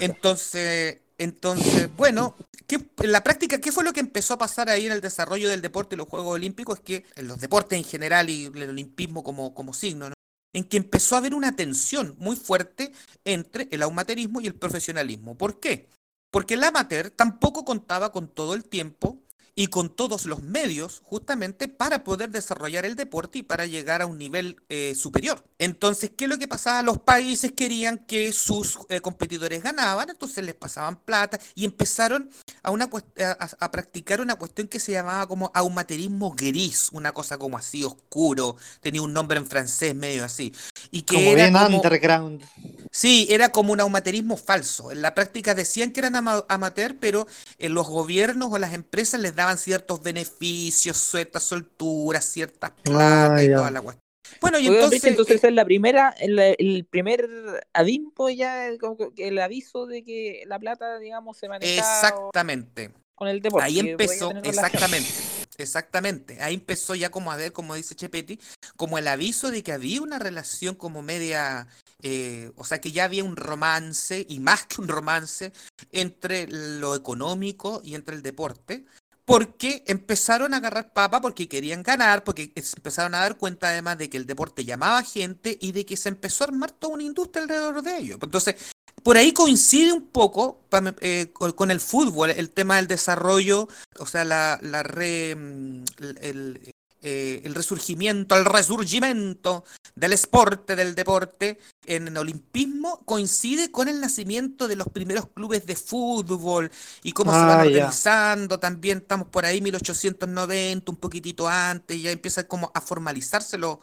Entonces, entonces, bueno, ¿qué, en la práctica, ¿qué fue lo que empezó a pasar ahí en el desarrollo del deporte y los Juegos Olímpicos? Es que en los deportes en general y el olimpismo como, como signo, ¿no? En que empezó a haber una tensión muy fuerte entre el amaterismo y el profesionalismo. ¿Por qué? Porque el amateur tampoco contaba con todo el tiempo y con todos los medios justamente para poder desarrollar el deporte y para llegar a un nivel eh, superior. Entonces, ¿qué es lo que pasaba? Los países querían que sus eh, competidores ganaban, entonces les pasaban plata y empezaron a, una, a, a- a practicar una cuestión que se llamaba como aumaterismo gris, una cosa como así oscuro, tenía un nombre en francés medio así. Y que
Como
era
bien
como-
underground.
Sí, era como un aumaterismo falso. En la práctica decían que eran ama- amateur, pero en los gobiernos o las empresas les daban ciertos beneficios, ciertas solturas, ciertas plata
Ah,
y
ya.
toda la cuestión. Bueno, y entonces,
entonces
eh,
es la primera, el, el primer adimpo ya, el aviso de que la plata, digamos, se maneja
exactamente.
con el deporte.
Ahí empezó, exactamente, exactamente. Ahí empezó ya como a ver, como dice Chepetti, como el aviso de que había una relación como media, eh, o sea, que ya había un romance, y más que un romance, entre lo económico y entre el deporte, porque empezaron a agarrar papa porque querían ganar, porque se empezaron a dar cuenta además de que el deporte llamaba gente y de que se empezó a armar toda una industria alrededor de ello. Entonces, por ahí coincide un poco eh, con, el fútbol, el tema del desarrollo, o sea, la, la re, mm, el, eh, el resurgimiento, el resurgimiento del esporte, del deporte en el olimpismo coincide con el nacimiento de los primeros clubes de fútbol y cómo se van
Ah,
organizando. También estamos por ahí 1890, un poquitito antes, ya empiezan como a formalizarse los,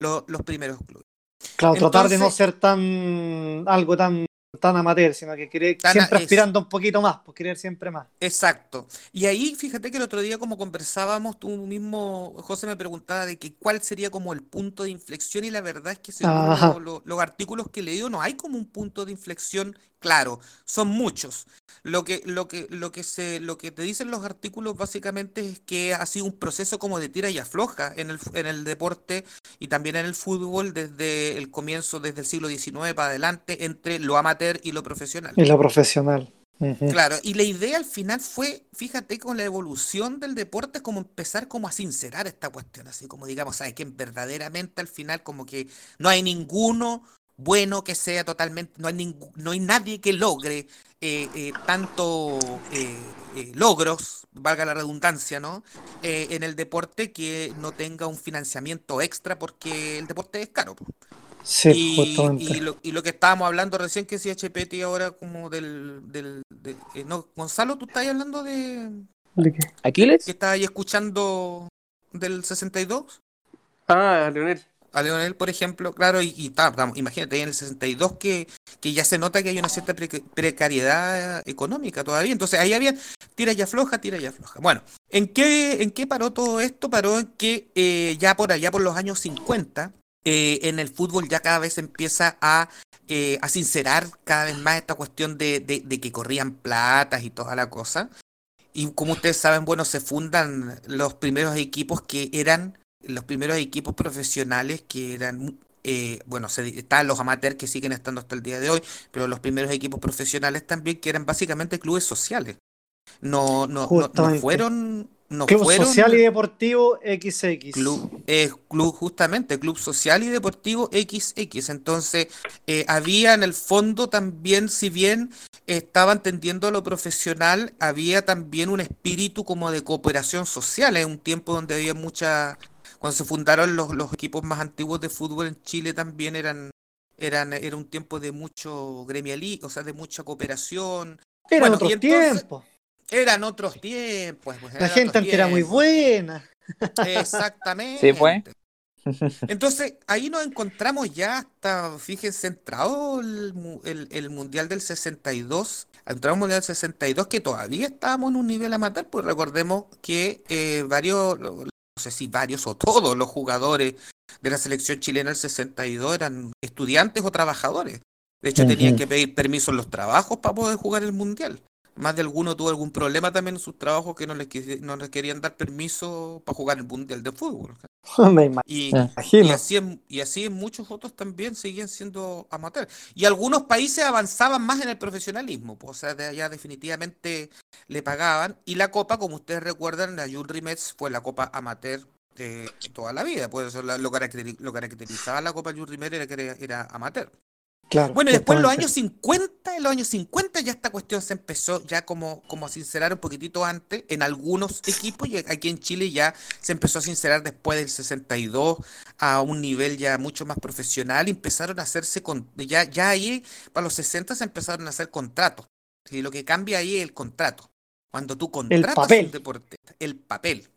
los, los primeros clubes.
Claro, tratar de no ser tan algo tan, tan amateur, sino que
Tan a-
siempre
es-
aspirando un poquito más, pues querer siempre más.
Exacto. Y ahí, fíjate que el otro día como conversábamos, tú mismo, José, me preguntaba de que cuál sería como el punto de inflexión y la verdad es que según
Ajá.
lo- lo- los artículos que he leído no hay como un punto de inflexión claro, son muchos. Lo que, lo que, lo que se, lo que te dicen los artículos básicamente es que ha sido un proceso como de tira y afloja en el, en el deporte y también en el fútbol desde el comienzo, desde el siglo XIX para adelante, entre lo amateur y lo profesional.
Y lo profesional.
Claro, y la idea al final fue, fíjate, con la evolución del deporte, como empezar como a sincerar esta cuestión, así como digamos, ¿sabes que Verdaderamente al final como que no hay ninguno bueno que sea totalmente, no hay, ningú- no hay nadie que logre eh, eh, tanto eh, eh, logros, valga la redundancia, ¿no? Eh, en el deporte que no tenga un financiamiento extra porque el deporte es caro.
Sí,
Y,
justamente.
y lo, y lo que estábamos hablando recién, que si HPT ahora como del... del, del- eh, no, Gonzalo, tú estás hablando de...
¿De qué?
¿Aquiles?
que estás ahí escuchando del 62?
Ah, Leonel.
A Leonel, por ejemplo, claro, y, y imagínate, en el 62 que, que ya se nota que hay una cierta preca- precariedad económica todavía. Entonces ahí había tira y afloja, tira y afloja. Bueno, ¿en qué, en qué paró todo esto? Paró en que eh, ya por allá, por los años 50, eh, en el fútbol ya cada vez empieza a, eh, a sincerar cada vez más esta cuestión de- de que corrían platas y toda la cosa. Y como ustedes saben, bueno, se fundan los primeros equipos que eran los primeros equipos profesionales que eran, eh, bueno, se, estaban los amateurs que siguen estando hasta el día de hoy, pero los primeros equipos profesionales también que eran básicamente clubes sociales. No, no, no, no fueron, no
Club
fueron
Social y Deportivo XX.
Club, eh, club, justamente, Club Social y Deportivo XX. Entonces, eh, había en el fondo también, si bien estaban tendiendo a lo profesional, había también un espíritu como de cooperación social. En un tiempo donde había mucha. Cuando se fundaron los, los equipos más antiguos de fútbol en Chile también eran. Eran, era un tiempo de mucho gremialismo, o sea, de mucha cooperación.
Eran
Bueno,
otros
entonces-
tiempos.
Eran otros tiempos. pues,
La gente antes era muy buena.
Exactamente.
Sí, pues.
Entonces, ahí nos encontramos ya hasta, fíjense, entrado el, el- el Mundial del 62, entramos al Mundial del 62 que todavía estábamos en un nivel amateur, pues recordemos que eh, varios, no sé si varios o todos los jugadores de la selección chilena del 62 eran estudiantes o trabajadores. De hecho, tenían que pedir permiso en los trabajos para poder jugar el Mundial. Más de alguno tuvo algún problema también en sus trabajos que no les, no les querían dar permiso para jugar el Mundial de fútbol.
Me.
Y, y así en, y así en muchos otros también seguían siendo amateurs. Y algunos países avanzaban más en el profesionalismo, pues, o sea, de allá definitivamente le pagaban. Y la copa, como ustedes recuerdan, la Jules Rimet fue la copa amateur de toda la vida. Pues eso lo, caracteri- lo caracterizaba la copa era que era, era amateur.
Claro.
Bueno, después en los años 50, en los años 50 ya esta cuestión se empezó ya como, como a sincerar un poquitito antes en algunos equipos y aquí en Chile ya se empezó a sincerar después del 62 a un nivel ya mucho más profesional y empezaron a hacerse con, ya, ya ahí para los 60 se empezaron a hacer contratos. Y lo que cambia ahí es el contrato. Cuando tú contratas
papel.
un deportista, el papel.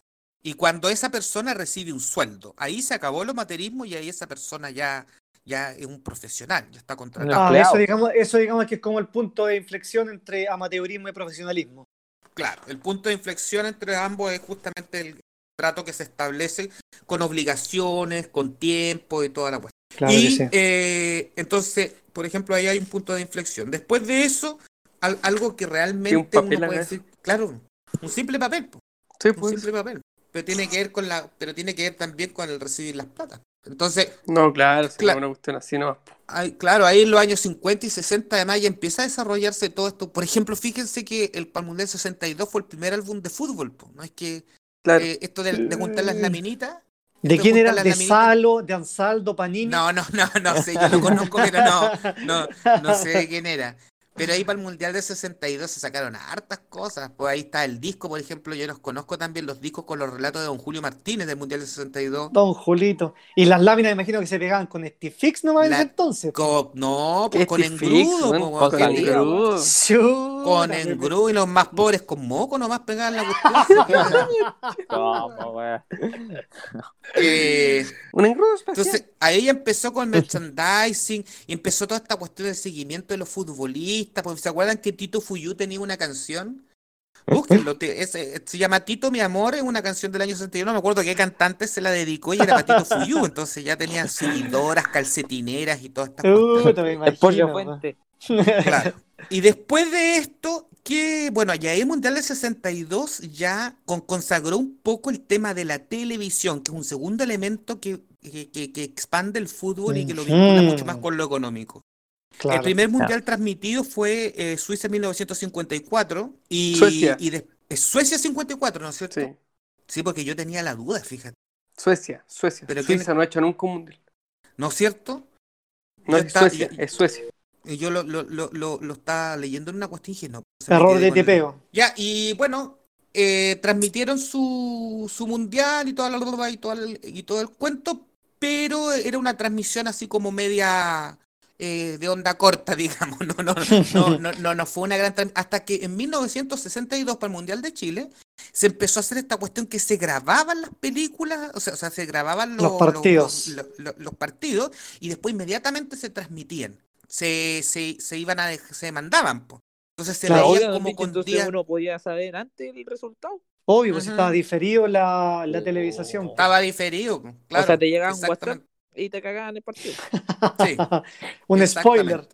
Y cuando esa persona recibe un sueldo, ahí se acabó el amateurismo y ahí esa persona ya, ya es un profesional, ya está contratado.
Ah, eso, digamos, eso digamos que es como el punto de inflexión entre amateurismo y profesionalismo.
Claro, el punto de inflexión entre ambos es justamente el trato que se establece con obligaciones, con tiempo y toda la cuestión.
Claro
y
que sí.
eh, entonces, por ejemplo, ahí hay un punto de inflexión. Después de eso, al- algo que realmente
papel
uno puede decir, claro, un simple papel, po,
Sí,
un
pues.
simple papel. Pero tiene que ver con la, pero tiene que ver también con el recibir las plata. Entonces,
No, claro, si
Claro.
no una cuestión así no.
Ay, claro, ahí en los años 50 y 60 además ya empieza a desarrollarse todo esto. Por ejemplo, fíjense que el Palm Mundial 62 fue el primer álbum de fútbol, po. ¿no? Es que
Claro.
eh, esto de, de juntar las laminitas.
¿De quién era? ¿De
laminitas-
Salo? ¿De Ansaldo? ¿Panini?
No, no, no, no sé, yo lo conozco, pero no, no, no sé de quién era. Pero ahí para el Mundial del 62 se sacaron hartas cosas. Pues ahí está el disco, por ejemplo, yo los conozco también los discos con los relatos de don Julio Martínez del Mundial del 62.
Don Julito. Y las láminas, me imagino que se pegaban con Steve Fix nomás en ese entonces.
Co- no, pues con
fix,
engrudo,
con engrudo.
Con engrudo y los más pobres con moco nomás pegaban la cuestión.
¿Cómo?
Eh,
Un engrudo.
Entonces, ahí empezó con merchandising y empezó toda esta cuestión del seguimiento de los futbolistas. Porque, ¿Se acuerdan que Tito Fuyú tenía una canción? Búsquenlo, te- ese- se llama Tito Mi Amor, es una canción del año 61, no me acuerdo qué cantante se la dedicó y era para Tito Fuyú, entonces ya tenía seguidoras, calcetineras y todas estas
me
El pollo fuente.
Claro. Y después de esto, que bueno, ya el Mundial del 62 ya con- consagró un poco el tema de la televisión, que es un segundo elemento que, que, que- que expande el fútbol y que lo vincula mucho más con lo económico.
Claro.
El primer mundial transmitido fue eh, Suiza 1954 y,
Suecia.
y de- es Suecia 54, ¿no es cierto?
Sí.
Sí, porque yo tenía la duda, fíjate.
Suecia, Suecia.
Pero
Suiza no ha hecho nunca un mundial.
¿No es cierto?
No
Yo
es
estaba-
Suecia,
yo-
es Suecia.
Y yo lo, lo, lo, lo, estaba leyendo en una cuestión y dije, no. me
Error de tipeo.
Ya, y bueno, eh, transmitieron su, su mundial y toda la broma y todo el, y todo el cuento, pero era una transmisión así como media eh, de onda corta, digamos. No, no, no, no, no, no fue una gran tran- Hasta que en 1962, para el Mundial de Chile, se empezó a hacer esta cuestión que se grababan las películas, o sea, o sea, se grababan
Los partidos.
los, los- los partidos y después inmediatamente se transmitían. Se, se, se iban a se mandaban, po. Entonces se
Claro,
Obvio,
como con
entonces
días.
uno podía saber antes el resultado.
Obvio, pues estaba diferido la, la televisación.
Estaba diferido, claro.
o sea, te llegaba un WhatsApp y te cagaban el partido.
Sí,
Un spoiler.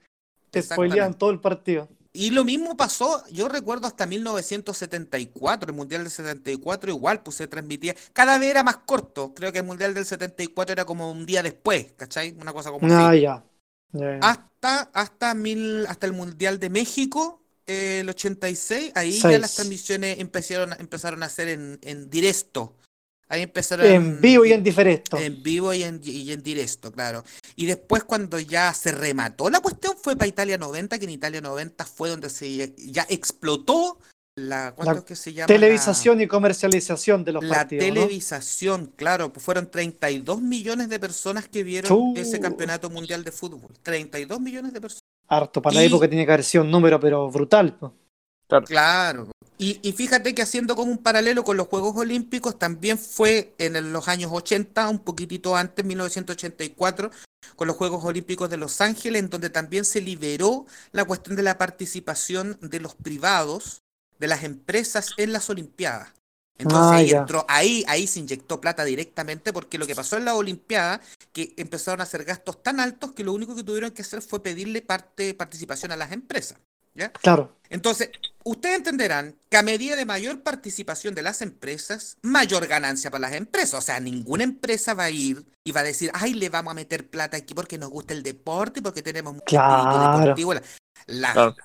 Te spoileaban todo el partido.
Y lo mismo pasó, yo recuerdo hasta 1974, el Mundial del 74 igual, pues se transmitía, cada vez era más corto, creo que el Mundial del 74 era como un día después, ¿cachai? Una cosa como
Ah,
así.
ya. Ya, ya.
Hasta, hasta, mil, hasta el Mundial de México, eh, el 86, ahí ya
Seis.
las transmisiones empezaron, empezaron a hacer en, en directo. Ahí empezaron
en vivo y en diferido.
En vivo y en, y en directo, claro. Y después cuando ya se remató la cuestión fue para Italia 90, que en Italia 90 fue donde se ya explotó la, ¿cuánto
La
es que se llama?
Televisación y comercialización de los
La, la
partidos. ¿no?
televisación, claro, pues fueron 32 millones de personas que vieron ese campeonato mundial de fútbol. 32 millones de personas.
Harto. Para la
Y-
época tiene que haber sido un número, pero brutal.
Claro. Y, y fíjate que haciendo como un paralelo con los Juegos Olímpicos, también fue en los años 80, un poquitito antes, 1984, con los Juegos Olímpicos de Los Ángeles, en donde también se liberó la cuestión de la participación de los privados, de las empresas en las Olimpiadas. Entonces
Ah,
ahí entró, ahí, ahí se inyectó plata directamente, porque lo que pasó en la Olimpiada, que empezaron a hacer gastos tan altos que lo único que tuvieron que hacer fue pedirle parte, participación a las empresas. ¿ya?
Claro.
Entonces, ustedes entenderán que a medida de mayor participación de las empresas, mayor ganancia para las empresas. O sea, ninguna empresa va a ir y va a decir, ay, le vamos a meter plata aquí porque nos gusta el deporte y porque tenemos mucho
Claro.
deportivo. La- la-
Claro.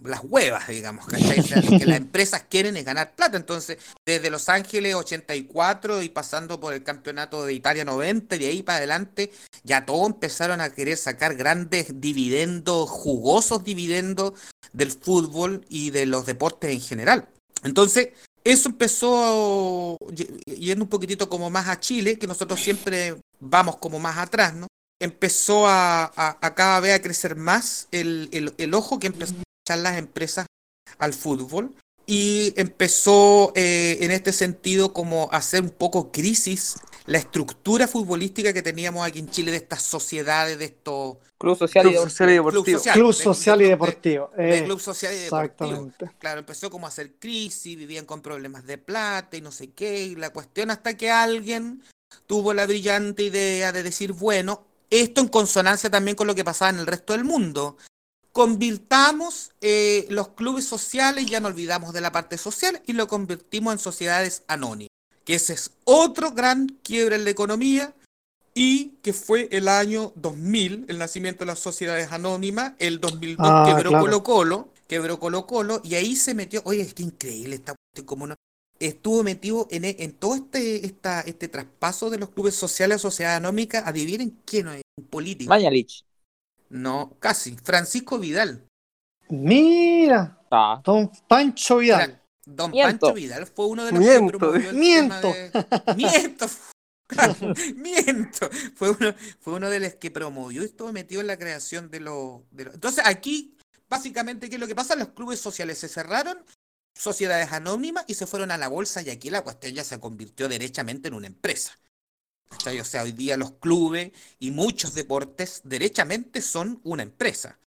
Las huevas, digamos, ¿cachai? O sea, lo que las empresas quieren es ganar plata. Entonces, desde Los Ángeles 84 y pasando por el campeonato de Italia 90 y de ahí para adelante, ya todos empezaron a querer sacar grandes dividendos, jugosos dividendos del fútbol y de los deportes en general. Entonces, eso empezó yendo un poquitito como más a Chile, que nosotros siempre vamos como más atrás, ¿no? Empezó a, a, a cada vez a crecer más el, el, el ojo que empezó las empresas al fútbol y empezó eh, en este sentido como a hacer un poco crisis la estructura futbolística que teníamos aquí en Chile de estas sociedades, de estos
Club social y
Club
deportivo.
social y
club
deportivo.
social,
Club social
de-
y
de-
deportivo.
de
eh,
club social y deportivo.
exactamente.
Claro, empezó como a hacer crisis, vivían con problemas de plata y no sé qué, y la cuestión hasta que alguien tuvo la brillante idea de decir, bueno, esto en consonancia también con lo que pasaba en el resto del mundo. Convirtamos eh, los clubes sociales, ya no olvidamos de la parte social, y lo convertimos en sociedades anónimas. Que ese es otro gran quiebre en la economía, y que fue el año 2000, el nacimiento de las sociedades anónimas, el 2002
Ah,
quebró
claro.
Colo Colo, quebró Colo Colo, y ahí se metió, oye, es que increíble esta como no, estuvo metido en, en todo este, esta, este traspaso de los clubes sociales a sociedades anónicas, adivinen quién es, un político.
Mañalich.
No, casi, Francisco Vidal.
Mira,
Ah,
don Pancho Vidal.
Don
Miento.
Pancho Vidal fue uno de los
Miento.
que promovió el
Miento.
de... Miento. Miento. Fue uno, fue uno de los que promovió y estuvo metido en la creación de los... de Entonces aquí, básicamente, ¿qué es lo que pasa? Los clubes sociales se cerraron, sociedades anónimas y se fueron a la bolsa y aquí la cuestión ya se convirtió derechamente en una empresa. ¿Cachai? O sea, hoy día los clubes y muchos deportes derechamente son una empresa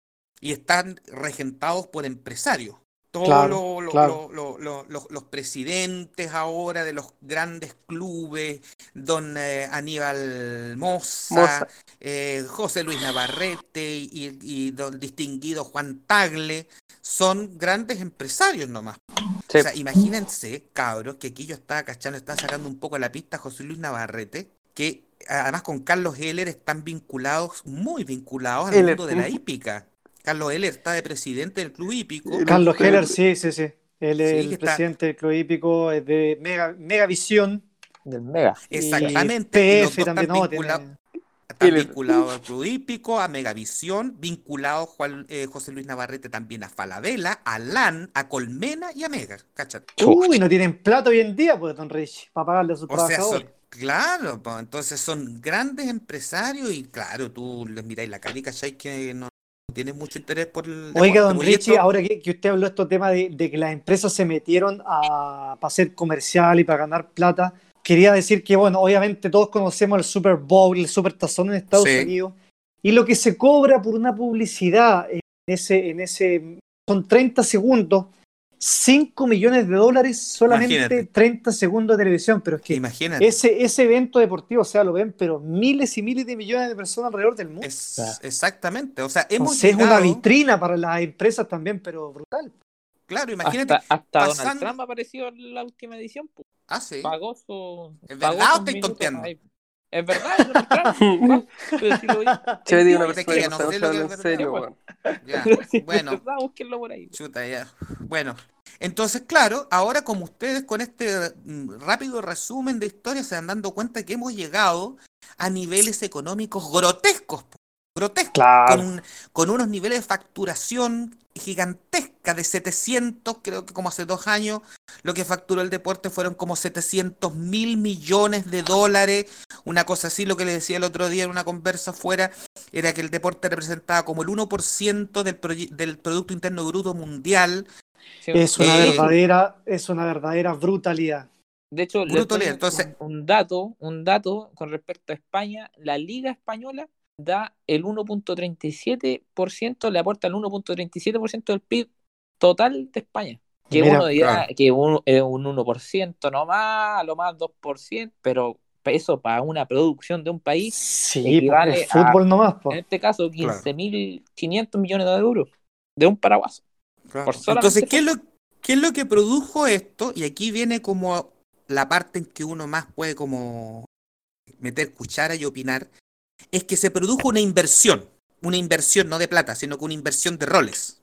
y están regentados por empresarios. Todos
Claro,
lo-
claro.
lo- lo- lo- los, los presidentes ahora de los grandes clubes, don eh, Aníbal Moza,
Moza.
eh, José Luis Navarrete y, y don distinguido Juan Tagle, son grandes empresarios nomás.
Sí.
O sea, imagínense, cabros, que aquí yo estaba cachando, estaba sacando un poco la pista a José Luis Navarrete, que además con Carlos Heller están vinculados, muy vinculados al
Heller,
mundo de la hípica. Carlos Heller está de presidente del club hípico.
Carlos Heller, sí, sí, sí. Él es
Sí,
el
está-
presidente del club hípico, es de Mega, Megavisión.
del Mega.
Exactamente. y los
PF
dos
también,
están vinculados,
Heller.
vinculados al club hípico, a Megavisión, vinculados Juan, eh, José Luis Navarrete también a Falabella, a LAN, a Colmena y a Mega. ¿Cachai?
Uy, no tienen plata hoy en día, pues, don Rich, para pagarle a sus
O sea,
trabajadores.
son, claro, entonces son grandes empresarios y claro, tú les miráis la cara y cachai que no tienes mucho interés por el
Oiga,
deporte,
don Richie,
esto-
ahora que, que usted habló de estos temas de, de que las empresas se metieron a, para hacer comercial y para ganar plata, quería decir que, bueno, obviamente todos conocemos el Super Bowl, el Super Tazón en Estados
Sí.
Unidos, y lo que se cobra por una publicidad en ese, en ese son 30 segundos, 5 millones de dólares solamente
Imagínate.
30 segundos de televisión, pero es que
Imagínate,
ese, ese evento deportivo, o sea, lo ven, pero miles y miles de millones de personas alrededor del mundo.
es exactamente, o sea, hemos
es una vitrina para las empresas también, pero brutal.
claro, imagínate,
Hasta, hasta Donald
pasando-
Trump apareció en la última edición. pues.
ah, sí,
Pagó su.
¿Es
pagó
verdad
minutos
tonteando?
ahí. Es verdad, es
Chevy es una persona que
no
no
sé
se
lo que
habla
es
en
verdad,
serio,
bueno.
weón.
verdad, búsquenlo por ahí.
chuta, ya, bueno, entonces, claro, ahora como ustedes con este mm, rápido resumen de historia se dan dando cuenta que hemos llegado a niveles económicos grotescos,
Claro.
con, un- con unos niveles de facturación gigantesca de 700, creo que como hace dos años, lo que facturó el deporte fueron como 700 mil millones de dólares, una cosa así, lo que le decía el otro día en una conversa afuera, era que el deporte representaba como el 1% del, del Producto Interno Bruto Mundial.
Sí,
Es una
Eh,
verdadera, es una verdadera brutalidad.
De hecho, un-
entonces-
un, un dato, un dato con respecto a España, la Liga Española da el 1.37%, le aporta el 1.37% del PIB total de España. Que
Mira,
uno dirá
claro.
que un, es un 1%, no más, a lo más 2%, pero eso para una producción de un país,
Sí,
equivale
pues, el fútbol nomás.
en este caso,
Claro.
15.500 millones de euros de un paraguaso.
Entonces, ¿qué es, lo, ¿qué es lo que produjo esto? Y aquí viene como la parte en que uno más puede como meter cuchara y opinar, es que se produjo una inversión, una inversión no de plata, sino que una inversión de roles.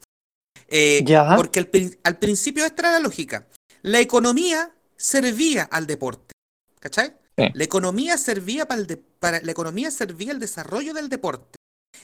Eh,
Ya.
Porque al, prin- al principio esta era la lógica. La economía servía al deporte. ¿Cachai?
Sí.
La economía servía para el de- para, la economía servía al desarrollo del deporte.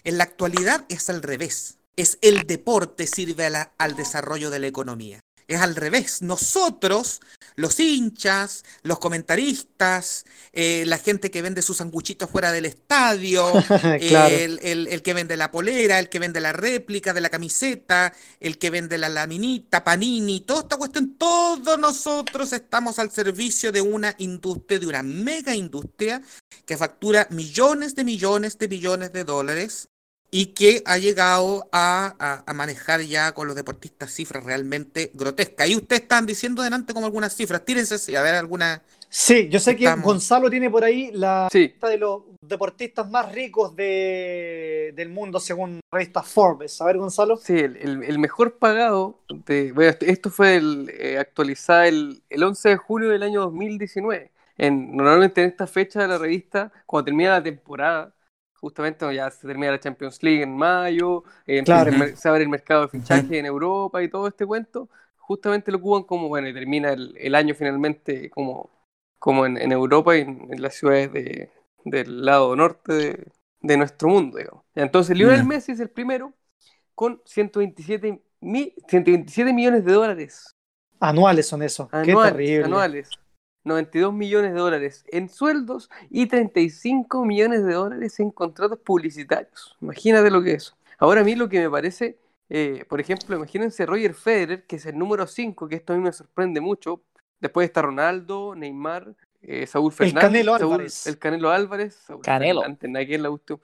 En la actualidad es al revés. Es el deporte sirve a la- al desarrollo de la economía. Es al revés. Nosotros, los hinchas, los comentaristas, eh, la gente que vende sus sanguchitos fuera del estadio,
claro.
el, el- el que vende la polera, el que vende la réplica de la camiseta, el que vende la laminita, panini, toda esta cuestión, todos nosotros estamos al servicio de una industria, de una mega industria que factura millones de millones de millones de dólares y que ha llegado a, a- a manejar ya con los deportistas cifras realmente grotescas. Y ustedes están diciendo delante como algunas cifras, tírense si a ver alguna...
Sí, yo sé que Gonzalo tiene por ahí la
Sí,
lista de los deportistas más ricos de, del mundo según la revista Forbes. A ver, Gonzalo.
sí, el, el- el mejor pagado de. Bueno, esto- esto fue el, eh, actualizado el, el 11 de julio del año 2019. en, normalmente en esta fecha de la revista, cuando termina la temporada, justamente ya se termina la Champions League en mayo, eh,
Claro.
se abre el mercado de fichaje en Europa y todo este cuento, justamente lo ocupan como, bueno, y termina el, el año finalmente como, como en, en Europa y en, en las ciudades de- del lado norte de, de nuestro mundo, digamos. Entonces, Lionel. Messi es el primero con 127, mi- 127 millones de dólares
Anuales son esos. Qué terrible.
anuales. 92 millones de dólares en sueldos y 35 millones de dólares en contratos publicitarios. Imagínate lo que es. Ahora a mí lo que me parece, eh, por ejemplo, imagínense Roger Federer, que es el número 5, que esto a mí me sorprende mucho. Después está Ronaldo, Neymar, eh, Saúl Fernández.
Canelo
Saúl-
Álvarez.
el Canelo Álvarez. Saúl
Canelo.
Fernández,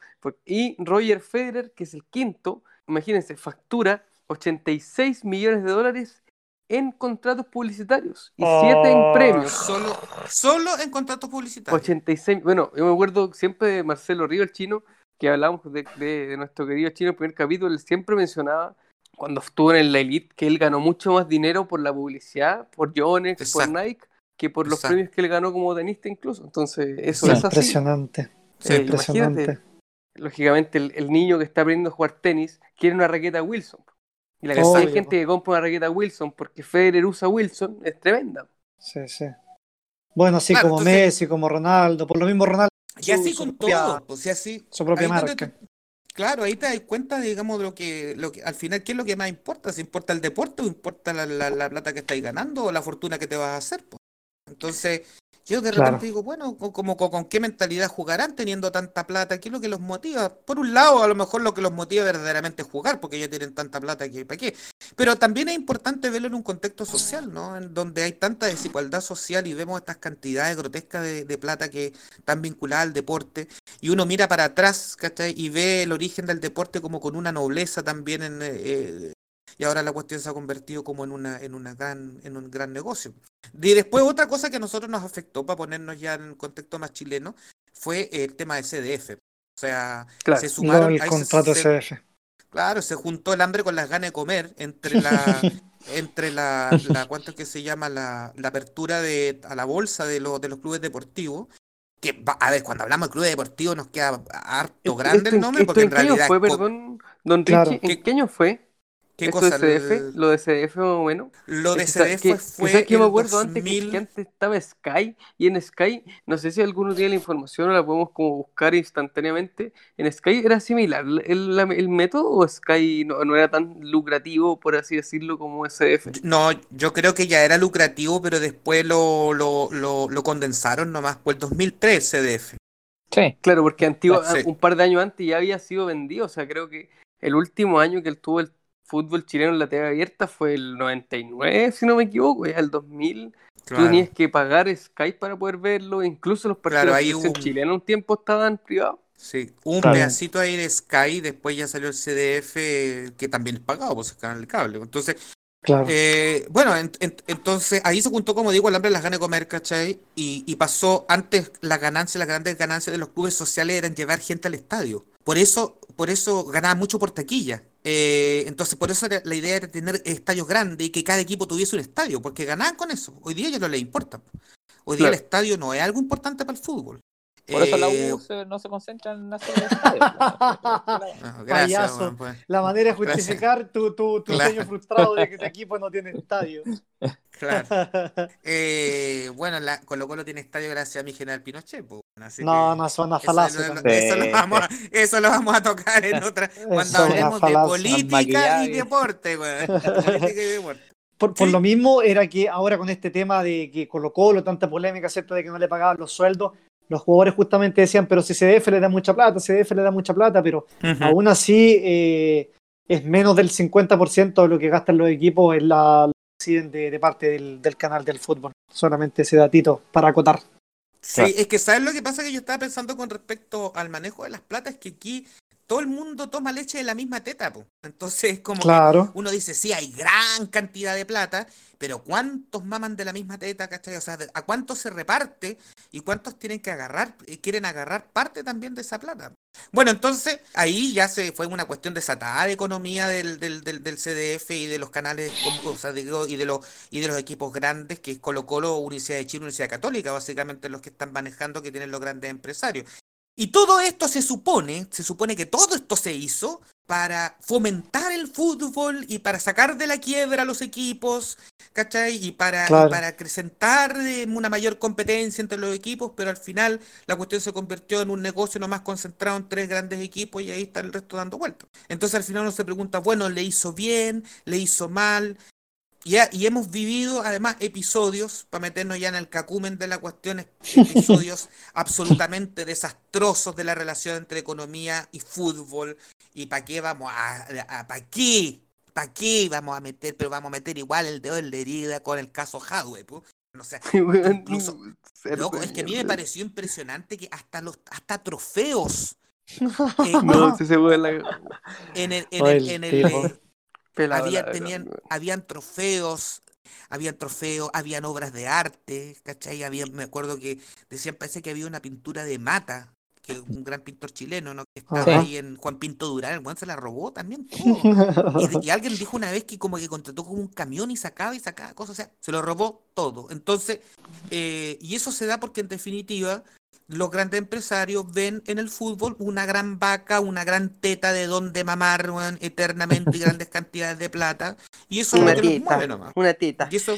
Y Roger Federer, que es el quinto, imagínense, factura 86 millones de dólares en contratos publicitarios y 7 en
Oh.
premios.
Solo, solo en contratos publicitarios.
86, bueno, yo me acuerdo siempre de Marcelo Río, el chino, que hablamos de, de- de nuestro querido chino en el primer capítulo, él siempre mencionaba cuando estuvo en la Elite que él ganó mucho más dinero por la publicidad, por Yonex, por
Exacto.
Nike, que por los
Exacto.
premios que él ganó como tenista incluso. Entonces, eso
Sí,
es así.
Impresionante.
Sí,
Eh,
impresionante.
lógicamente, el, el niño que está aprendiendo a jugar tenis quiere una raqueta Wilson. Y la cantidad de gente que compra una raqueta Wilson porque Federer usa Wilson es tremenda.
Sí, sí. Bueno, así
Claro,
como
entonces-
Messi, como Ronaldo. Por lo mismo, Ronaldo.
Y así
su
con
propia-
todo. Pues, y así,
su propia marca.
claro, ahí te das cuenta, digamos, de lo que, lo que al final, ¿qué es lo que más importa? ¿Si importa el deporte o importa la, la- la plata que estáis ganando o la fortuna que te vas a hacer? pues? Entonces, yo de
Claro.
repente digo, bueno, co- como, co- con, qué mentalidad jugarán teniendo tanta plata? ¿Qué es lo que los motiva? Por un lado, a lo mejor lo que los motiva verdaderamente es jugar, porque ya tienen tanta plata que para qué. Pero también es importante verlo en un contexto social, ¿no? En donde hay tanta desigualdad social y vemos estas cantidades grotescas de, de plata que están vinculadas al deporte y uno mira para atrás, ¿cachai? Y ve el origen del deporte como con una nobleza también en, eh, y ahora la cuestión se ha convertido como en una, en una gran, en un gran negocio. Y después otra cosa que a nosotros nos afectó, para ponernos ya en contexto más chileno, fue el tema de CDF. O sea,
Claro.
se
Lo
sumaron, ahí se-
contrato
se-
SF.
Claro, se juntó el hambre con las ganas de comer entre la, entre la, la ¿cuánto es que se llama? La, la apertura de, a la bolsa de los, de los clubes deportivos. Que, a ver, cuando hablamos de clubes deportivos nos queda harto
Esto-
grande
esto
el
en-
nombre, porque en
en qué año
realidad,
fue, perdón, don
Claro.
Richie? ¿En
¿Qué-
qué año fue?
¿Qué
esto
cosa?
de CDF,
El-
lo de CDF más o menos.
lo de
que
CDF
que- que
fue
sabes que yo me acuerdo antes que,
2000
que antes estaba Sky y en Sky, no sé si alguno tiene la información o la podemos como buscar instantáneamente. En Sky era similar el, la- el método o Sky no, no era tan lucrativo, por así decirlo, como SDF.
No, yo creo que ya era lucrativo, pero después lo, lo, lo, lo condensaron nomás por el 2003 CDF.
Sí.
Claro, porque antiguo,
Sí.
un par de años antes ya había sido vendido. O sea, creo que el último año que él tuvo el fútbol chileno en la TV abierta fue el 99, si no me equivoco, ya el 2000. Tú
Claro.
tenías que pagar Skype para poder verlo. Incluso los partidos
Claro,
de
un-
chilena un tiempo estaban privados.
Sí, un
Claro.
pedacito ahí de Sky, después ya salió el CDF, que también es pagado por ese canal de cable. Entonces,
Claro.
eh, bueno, en- en- entonces ahí se juntó, como digo, el hambre de las ganas de comer, ¿cachai? Y, y pasó, antes las ganancias, las grandes ganancias de los clubes sociales eran llevar gente al estadio. Por eso, por eso ganaba mucho por taquilla. Eh, entonces, por eso la idea era tener estadios grandes y que cada equipo tuviese un estadio, porque ganaban con eso. Hoy día ya no les importa. Hoy día
Claro.
el estadio no es algo importante para el fútbol.
Por eso la
Eh,
U se- no se concentra en hacer el estadio.
ah, gracias,
Payaso.
pues.
La manera de justificar tu, tu, tu
Claro.
sueño frustrado de que tu equipo no tiene estadio.
Claro. Eh, bueno, la Colo Colo tiene estadio gracias a mi general Pinochet. pues, así
no, no, son una falacia.
eso lo vamos a, eso lo vamos a tocar en otra. Cuando
es
hablemos de política y deporte, weón. Política y deporte.
Por, por
Sí.
lo mismo era que ahora con este tema de que Colo Colo, tanta polémica, ¿cierto? De que no le pagaban los sueldos, los jugadores justamente decían, pero si CDF le da mucha plata, CDF le da mucha plata, pero aún así eh, es menos del 50% de lo que gastan los equipos en la la de, de parte del, del canal del fútbol. Solamente ese datito para acotar.
Sí, es que ¿sabes lo que pasa? Que yo estaba pensando con respecto al manejo de las platas, que aquí todo el mundo toma leche de la misma teta, po. Entonces, como
Claro.
uno dice, sí, hay gran cantidad de plata, pero ¿cuántos maman de la misma teta, cachai? O sea, ¿a cuántos se reparte y cuántos tienen que agarrar, eh, quieren agarrar parte también de esa plata? Bueno, entonces ahí ya se fue una cuestión desatada de economía del, del, del, del CDF y de los canales, o sea, digo, y de los y de los equipos grandes, que es Colo Colo, Universidad de Chile, Universidad Católica, básicamente los que están manejando, que tienen los grandes empresarios. Y todo esto se supone, se supone que todo esto se hizo para fomentar el fútbol y para sacar de la quiebra a los equipos, ¿cachai? Y para, y
Claro.
para acrecentar eh, una mayor competencia entre los equipos, pero al final la cuestión se convirtió en un negocio nomás concentrado en tres grandes equipos y ahí está el resto dando vueltas. Entonces al final uno se pregunta, bueno, ¿le hizo bien? ¿Le hizo mal? Y, ha- y hemos vivido además episodios, para meternos ya en el cacumen de la cuestión, es- episodios absolutamente desastrosos de la relación entre economía y fútbol. ¿Y para qué vamos a, para qué? ¿Para qué vamos a meter? Pero vamos a meter igual el dedo en la herida con el caso Hadwe. No sé, incluso- loco, es que a mí me pareció impresionante que hasta los hasta trofeos eh,
No, si se fue la
en el, en el,
el
en el,
tipo.
eh, había, tenían, habían trofeos, habían trofeos, habían obras de arte, ¿cachai? Había, me acuerdo que decían, parece que había una pintura de Mata, que un gran pintor chileno, ¿no? Que estaba
Ajá.
ahí en Juan Pinto Durán, el weón se la robó también todo. Y, y alguien dijo una vez que como que contrató como un camión y sacaba y sacaba cosas, o sea, se lo robó todo. Entonces, eh, y eso se da porque en definitiva los grandes empresarios ven en el fútbol una gran vaca, una gran teta de donde mamar eternamente y grandes cantidades de plata. Y eso es lo que los mueve nomás.
una tita.
Y eso,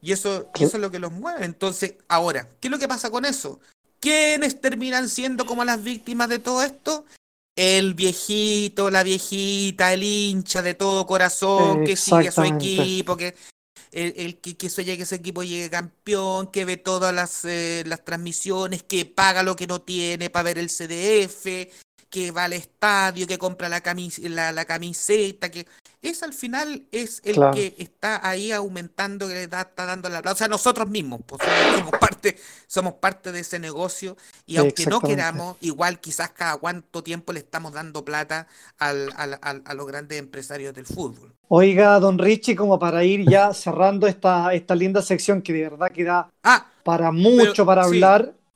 y eso, eso es lo que los mueve. Entonces, ahora, ¿qué es lo que pasa con eso? ¿Quiénes terminan siendo como las víctimas de todo esto? El viejito, la viejita, el hincha de todo corazón que sigue a su equipo, que el, el que, que sueña que ese equipo llegue campeón, que ve todas las, eh, las transmisiones, que paga lo que no tiene para ver el CDF, que va al estadio, que compra la, camis la, la camiseta, que es al final es el
Claro.
que está ahí aumentando, que le da- está dando la plata. O sea, nosotros mismos, pues, somos, parte, somos parte de ese negocio y aunque no queramos, igual quizás cada cuánto tiempo le estamos dando plata al, al- al- a los grandes empresarios del fútbol.
Oiga, don Richie, como para ir ya cerrando esta, esta linda sección que de verdad que da
Ah,
para mucho para
sí.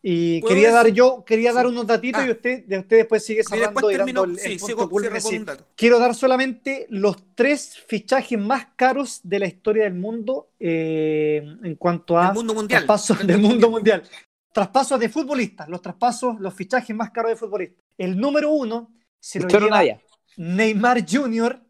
Y
¿Puedo
quería dar yo, quería dar unos datitos
Ah.
y usted, de usted después sigue
y
cerrando y dando el, el
sí,
punto
sigo, cierro con un dato.
Quiero dar solamente los tres fichajes más caros de la historia del mundo eh, en cuanto a
Del mundo mundial.
traspasos del mundo mundial. Traspasos de futbolistas, los traspasos, los fichajes más caros de futbolistas. El número uno se lo lleva. Neymar Jr.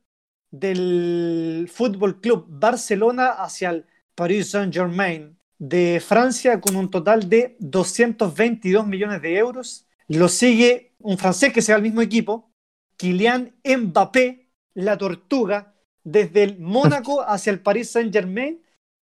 del Fútbol Club Barcelona hacia el Paris Saint-Germain de Francia con un total de 222 millones de euros. Lo sigue un francés que sea el mismo equipo, Kylian Mbappé, la tortuga, desde el Mónaco hacia el Paris Saint-Germain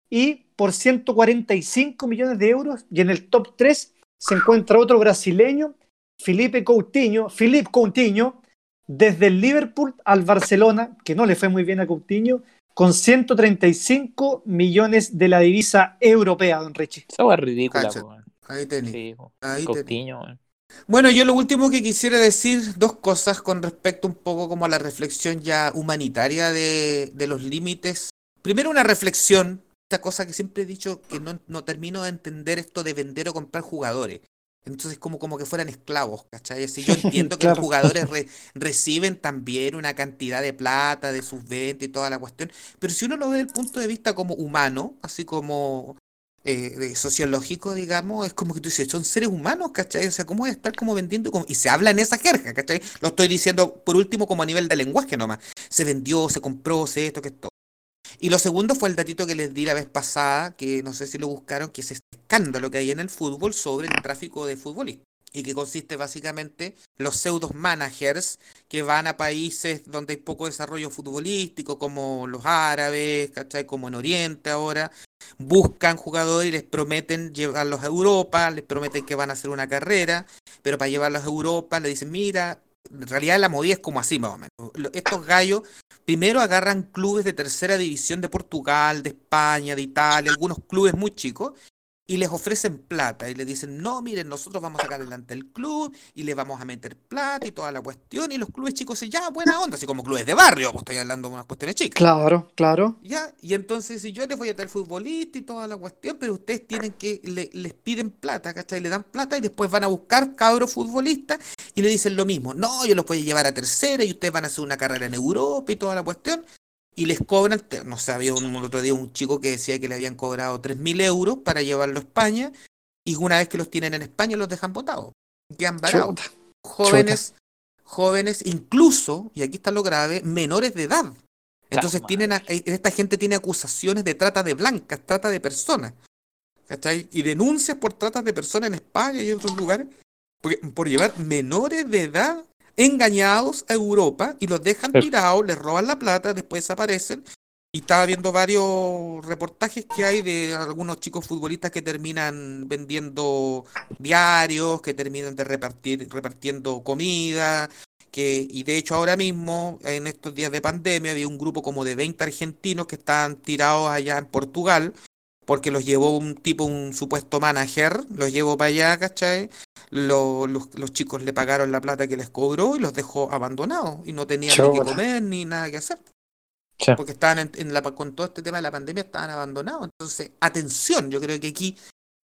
y por 145 millones de euros. Y en el top 3 se encuentra otro brasileño, Felipe Coutinho, Philippe Coutinho, desde el Liverpool al Barcelona, que no le fue muy bien a Coutinho, con 135 millones de la divisa europea, don Richie.
Esa es ridícula.
Ahí tenés.
Sí.
Ahí tenés.
Coutinho.
Bueno, yo lo último que quisiera decir, dos cosas con respecto un poco como a la reflexión ya humanitaria de, de los límites. Primero una reflexión, esta cosa que siempre he dicho que no, no termino de entender esto de vender o comprar jugadores. Entonces como, como que fueran esclavos, ¿cachai? Así yo entiendo que los jugadores re- reciben también una cantidad de plata de sus ventas y toda la cuestión, pero si uno lo ve desde el punto de vista como humano, así como eh, sociológico, digamos, es como que tú dices, son seres humanos, ¿cachai? O sea, ¿cómo es estar como vendiendo? como- Y se habla en esa jerga, ¿cachai? Lo estoy diciendo por último como a nivel de lenguaje nomás. Se vendió, se compró, se esto, que esto. Y lo segundo fue el datito que les di la vez pasada, que no sé si lo buscaron, que es este escándalo que hay en el fútbol sobre el tráfico de futbolistas. Y que consiste básicamente los pseudos managers que van a países donde hay poco desarrollo futbolístico, como los árabes, ¿cachai? Como en Oriente ahora, buscan jugadores y les prometen llevarlos a Europa, les prometen que van a hacer una carrera, pero para llevarlos a Europa le dicen, mira, en realidad la movida es como así más o menos. Estos gallos primero agarran clubes de tercera división de Portugal, de España, de Italia, algunos clubes muy chicos, y les ofrecen plata y le dicen, no, miren, nosotros vamos a sacar adelante el club y le vamos a meter plata y toda la cuestión. Y los clubes chicos dicen, ya, buena onda, así como clubes de barrio, pues estoy hablando de unas cuestiones chicas.
Claro, claro.
Ya, y entonces si yo les voy a traer futbolista y toda la cuestión, pero ustedes tienen que, le- les piden plata, ¿cachai? Le dan plata y después van a buscar cabros futbolistas y le dicen lo mismo. No, yo los voy a llevar a tercera y ustedes van a hacer una carrera en Europa y toda la cuestión. Y les cobran, no sé, había un, otro día un chico que decía que le habían cobrado 3.000 euros para llevarlo a España y una vez que los tienen en España los dejan botados. Quedan varados
Chuta.
jóvenes, jóvenes, incluso, y aquí está lo grave, menores de edad. Entonces tienen a- eh, esta gente tiene acusaciones de trata de blancas, trata de personas. ¿Cachai? Y denuncias por trata de personas en España y en otros lugares por, por llevar menores de edad engañados a Europa y los dejan tirados, les roban la plata, después desaparecen. Y estaba viendo varios reportajes que hay de algunos chicos futbolistas que terminan vendiendo diarios, que terminan de repartir, repartiendo comida, que, y de hecho ahora mismo, en estos días de pandemia, había un grupo como de 20 argentinos que estaban tirados allá en Portugal, porque los llevó un tipo, un supuesto manager, los llevó para allá, ¿cachai? Lo- los, los chicos le pagaron la plata que les cobró y los dejó abandonados y no tenían ni que comer ni nada que hacer. Porque estaban en, en la, con todo este tema de la pandemia, estaban abandonados. Entonces, atención, yo creo que aquí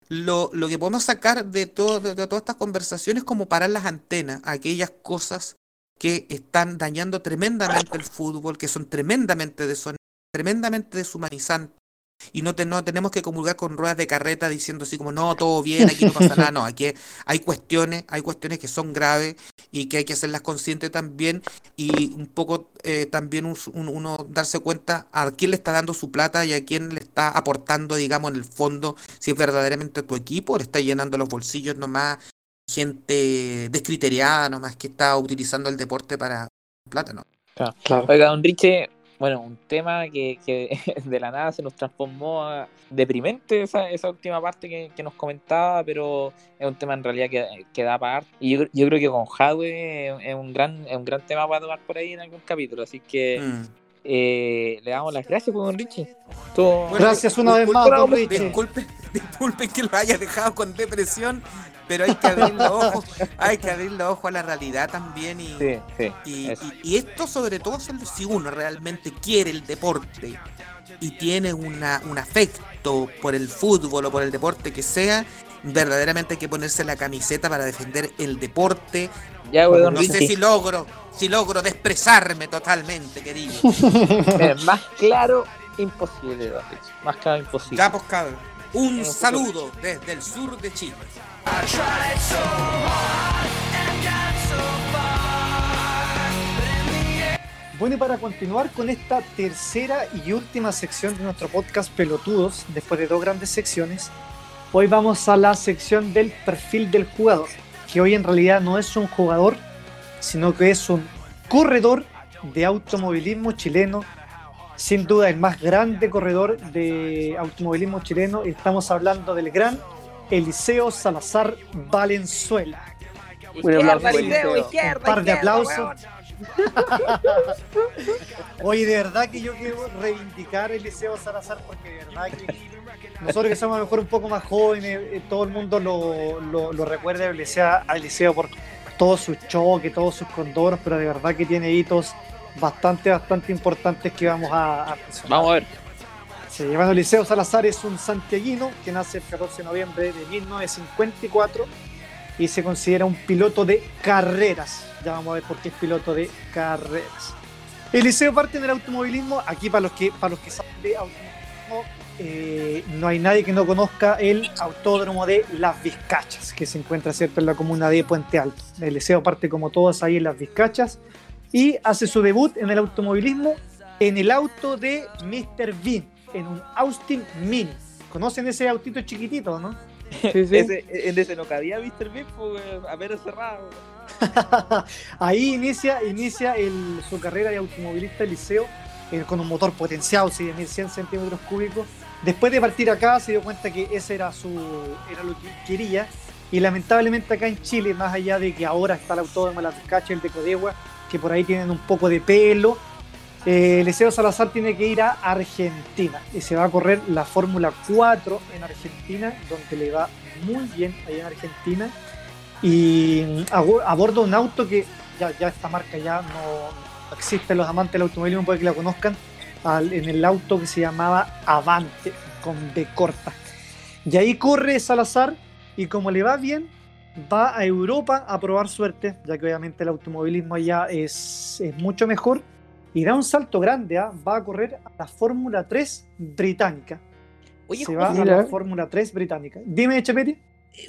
lo, lo que podemos sacar de, todo, de, de todas estas conversaciones es como parar las antenas a aquellas cosas que están dañando tremendamente el fútbol, que son tremendamente tremendamente deshumanizantes. Y no, te- no tenemos que comulgar con ruedas de carreta diciendo así como, no, todo bien, aquí no pasa nada. No, aquí hay cuestiones, hay cuestiones que son graves y que hay que hacerlas conscientes también y un poco eh, también un- un- uno darse cuenta a quién le está dando su plata y a quién le está aportando, digamos, en el fondo, si es verdaderamente tu equipo, o le está llenando los bolsillos nomás gente descriteriada nomás que está utilizando el deporte para plata, ¿no?
Claro.
Oiga, don Riche, bueno, un tema que, que de la nada se nos transformó a deprimente esa, esa última parte que, que nos comentaba, pero es un tema en realidad que, que da para. Y yo, yo creo que con Hadwe es un gran es un gran tema para tomar por ahí en algún capítulo, así que
Mm.
eh, le damos las gracias, pues, don Richie. Todo-
Bueno,
Gracias una vez más,
disculpen-
don Richie.
Disculpen, disculpen que lo haya dejado con depresión, pero hay que abrir los ojos, hay que abrir los ojos a la realidad también y,
Sí, sí.
y,
eso.
y- y esto sobre todo si- uno realmente quiere el deporte y tiene una, un afecto por el fútbol o por el deporte que sea, verdaderamente hay que ponerse la camiseta para defender el deporte.
Ya,
No sé si logro, si logro desprezarme totalmente, querido.
Más claro, imposible. Más claro, imposible.
Ya, pues, cabrón. Un saludo desde el sur de Chile.
Bueno, y para continuar con esta tercera y última sección de nuestro podcast Pelotudos, después de dos grandes secciones, hoy vamos a la sección del perfil del jugador, que hoy en realidad no es un jugador, sino que es un corredor de automovilismo chileno, sin duda el más grande corredor de automovilismo chileno, estamos hablando del gran Eliseo Salazar Valenzuela.
Voy a hablar de
Eliseo. Un par de aplausos. Oye, de verdad que yo quiero reivindicar a Eliseo Salazar porque de verdad que nosotros que somos a lo mejor un poco más jóvenes, eh, todo el mundo lo, lo, lo recuerda a Eliseo, a Eliseo por todos sus choques, todos sus condoros, pero de verdad que tiene hitos bastante, bastante importantes que vamos a, a.
Vamos a ver.
Sí, Eliseo Salazar es un santiaguino que nace el 14 de noviembre de 1954 y se considera un piloto de carreras. Ya vamos a ver por qué es piloto de carreras. Eliseo parte en el automovilismo. Aquí, para los que, para los que saben de automovilismo, eh, no hay nadie que no conozca el autódromo de Las Vizcachas, que se encuentra ¿cierto? en la comuna de Puente Alto. Eliseo parte como todos ahí en Las Vizcachas y hace su debut en el automovilismo en el auto de Mr. Bean, en un Austin Mini. ¿Conocen ese autito chiquitito, no?
Ese, en ese no cabía Mr. Bean, pues, a ver cerrado.
Ahí inicia, inicia el- su carrera de automovilista Eliseo eh, con un motor potenciado, sí, de 1100 centímetros cúbicos. Después de partir acá se dio cuenta que ese era, su, era lo que quería. Y lamentablemente acá en Chile, más allá de que ahora está el autódromo de la Vizcacha, el de Codegua, que por ahí tienen un poco de pelo, eh, Eliseo Salazar tiene que ir a Argentina y se va a correr la Fórmula 4 en Argentina, donde le va muy bien allá en Argentina. Y mm, a, un auto que ya, ya esta marca ya no existe, los amantes del automovilismo puede que la conozcan, en el auto que se llamaba Avante, con B corta. Y ahí corre Salazar y como le va bien, va a Europa a probar suerte, ya que obviamente el automovilismo allá es mucho mejor. Y da un salto grande, ¿ah? va a correr a la Fórmula 3 británica.
Oye,
Se va a la Fórmula 3 británica. Dime, Chepeti.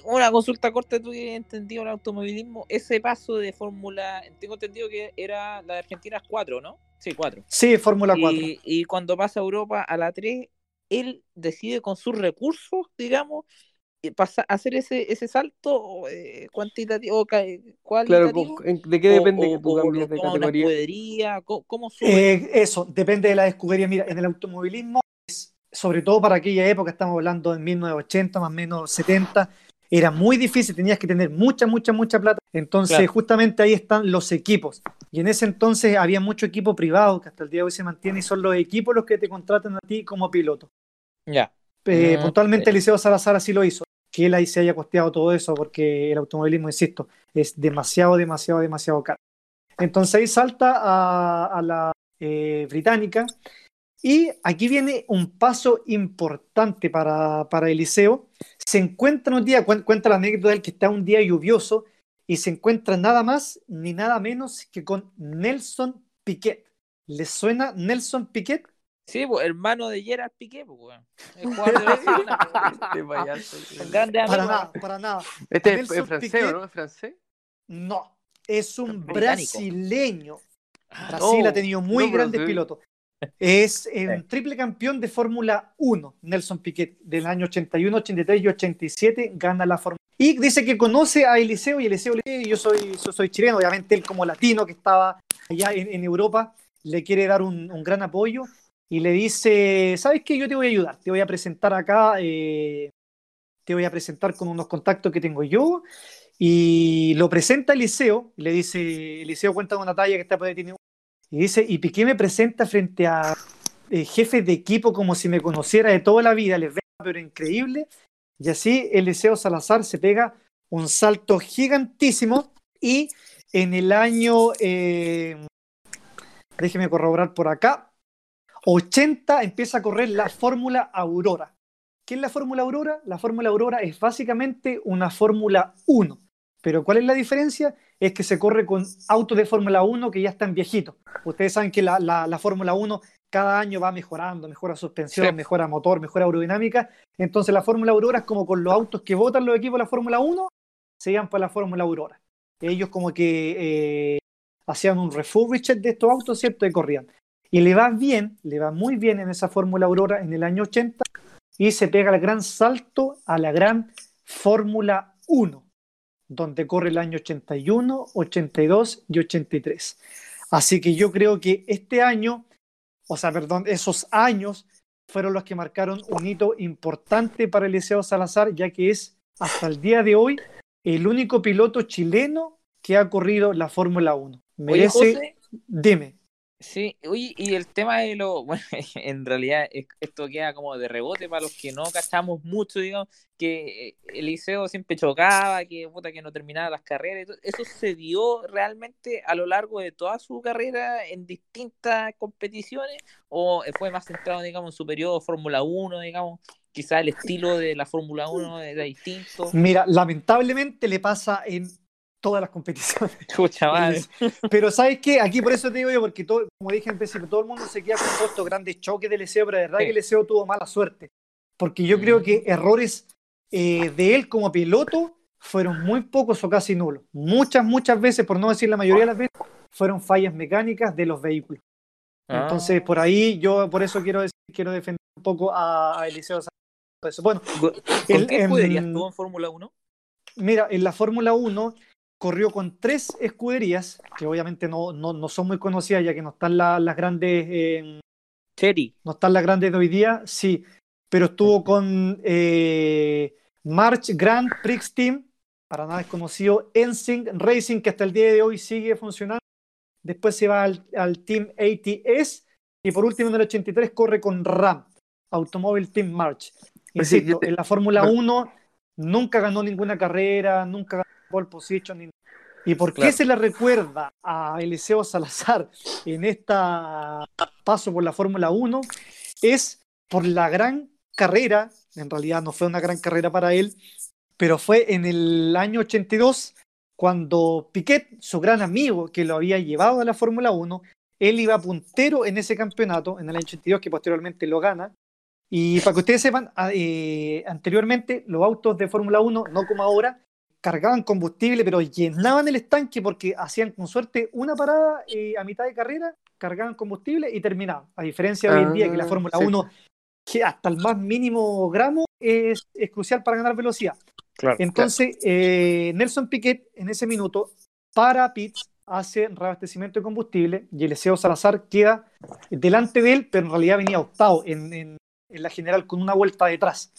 una consulta corta, tú que has entendido el automovilismo, ese paso de Fórmula, tengo entendido que era la de Argentina es 4, ¿no? Sí, 4.
Sí, Fórmula 4.
Y, y cuando pasa a Europa a la 3, él decide con sus recursos, digamos, eh, pasa, hacer ese, ese salto eh, cuantitativo,
Claro,
cualitativo.
¿en- ¿de qué depende
o-
que tú
o
cambies de
una escudería? ¿Cómo, cómo sube?
Eh, eso, depende de la escudería. Mira, en el automovilismo, sobre todo para aquella época, estamos hablando de 1980, más o menos 70, era muy difícil, tenías que tener mucha, mucha, mucha plata. Entonces,
Claro.
justamente ahí están los equipos. Y en ese entonces había mucho equipo privado que hasta el día de hoy se mantiene y son los equipos los que te contratan a ti como piloto.
ya.
Eh,
Ah,
puntualmente. Eliseo Salazar así lo hizo. Que él ahí se haya costeado todo eso porque el automovilismo, insisto, es demasiado, demasiado, demasiado caro. Entonces ahí salta a, la eh, británica y aquí viene un paso importante para, para Eliseo. Se encuentra un día, cuen- cuenta la anécdota de él que está un día lluvioso y se encuentra nada más ni nada menos que con Nelson Piquet. ¿Le suena Nelson Piquet?
Sí, pues, hermano de Gerard Piqué, pues, weón. El jugador de Barcelona, pues,
Este
grandes
Para nada, para nada.
Este es,
Nelson
es francés,
Piquet.
¿o ¿no? ¿Es francés?
No, es un
Británico.
brasileño. Brasil
no,
ha tenido muy
no,
grandes
sí.
pilotos. Es un triple campeón de Fórmula 1, Nelson Piquet, del año 81, 83 y 87, gana la Fórmula Y dice que conoce a Eliseo y Eliseo le dice, yo soy, yo soy chileno, obviamente él como latino que estaba allá en, en Europa, le quiere dar un, un gran apoyo y le dice, ¿sabes qué? Yo te voy a ayudar, te voy a presentar acá, eh, te voy a presentar con unos contactos que tengo yo y lo presenta Eliseo, y le dice, Eliseo cuenta una talla que está por ahí, y dice, y Piqué me presenta frente a eh, jefes de equipo como si me conociera de toda la vida, les ve, pero increíble. Y así Eliseo Salazar se pega un salto gigantísimo y en el año, eh, déjeme corroborar por acá, 80 empieza a correr la Fórmula Aurora. ¿Qué es la Fórmula Aurora? La Fórmula Aurora es básicamente una Fórmula 1. Pero ¿cuál es la diferencia? Es que se corre con autos de Fórmula 1 que ya están viejitos. Ustedes saben que la, la- la Fórmula 1 cada año va mejorando, mejora suspensión,
Sí.
mejora motor, mejora aerodinámica. Entonces la Fórmula Aurora es como con los autos que votan los equipos de la Fórmula 1, se iban para la Fórmula Aurora. Ellos como que eh, hacían un refurbished de estos autos, ¿cierto? Y corrían. Y le va bien, le va muy bien en esa Fórmula Aurora en el año 80 y se pega el gran salto a la gran Fórmula 1 donde corre el año 81, 82 y 83. Así que yo creo que este año, o sea, perdón, esos años fueron los que marcaron un hito importante para Eliseo Salazar, ya que es hasta el día de hoy el único piloto chileno que ha corrido la Fórmula 1.
Oye,
Merece,
José,
dime.
Sí, oye, y el tema de lo, bueno, en realidad es- esto queda como de rebote para los que no cachamos mucho, digamos, que eh, Eliseo siempre chocaba, que puta que no terminaba las carreras, y todo. ¿eso se dio realmente a lo largo de toda su carrera en distintas competiciones? ¿O fue más centrado, digamos, en su periodo Fórmula 1, digamos? Quizá el estilo de la Fórmula 1 era distinto.
Mira, lamentablemente le pasa en todas las competiciones.
Madre.
Pero ¿sabes qué? Aquí por eso te digo yo, porque todo, como dije en principio, todo el mundo se queda con todos estos grandes choques del Liceo, pero de verdad
Sí.
que Liceo tuvo mala suerte. Porque yo creo
Mm.
que errores eh, de él como piloto fueron muy pocos o casi nulos. Muchas, muchas veces, por no decir la mayoría de las veces, fueron fallas mecánicas de los vehículos.
Ah.
Entonces, por ahí yo por eso quiero decir, quiero defender un poco a, a Eliseo. Sánchez. Bueno,
¿Con
el-
qué escudería estuvo en Fórmula 1?
Mira, en la Fórmula 1 corrió con tres escuderías, que obviamente no, no, no son muy conocidas, ya que no están la- las grandes, eh, no están las grandes de hoy día, sí, pero estuvo con eh, March Grand Prix Team, para nada desconocido, Ensing Racing, que hasta el día de hoy sigue funcionando, después se va al, al Team ATS y por último en el 83 corre con RAM, Automóvil Team March.
Pues sí,
Insisto, en la Fórmula
bueno.
1 nunca ganó ninguna carrera, nunca ganó pole position. ni- ¿Y por qué
Claro.
se le recuerda a Eliseo Salazar en esta paso por la Fórmula 1? Es por la gran carrera, en realidad no fue una gran carrera para él, pero fue en el año 82 cuando Piquet, su gran amigo que lo había llevado a la Fórmula 1, él iba puntero en ese campeonato, en el año 82, que posteriormente lo gana. Y para que ustedes sepan, a- eh, anteriormente los autos de Fórmula 1, no como ahora, cargaban combustible, pero llenaban el estanque porque hacían con suerte una parada eh, a mitad de carrera, cargaban combustible y terminaban. A diferencia de hoy en día que la
Ah,
Fórmula
sí.
1, que hasta el más mínimo gramo es, es crucial para ganar velocidad.
Claro,
Entonces, eh, Nelson Piquet en ese minuto para pits, hace reabastecimiento de combustible y Eliseo Salazar queda delante de él, pero en realidad venía octavo en, en- en la general con una vuelta detrás.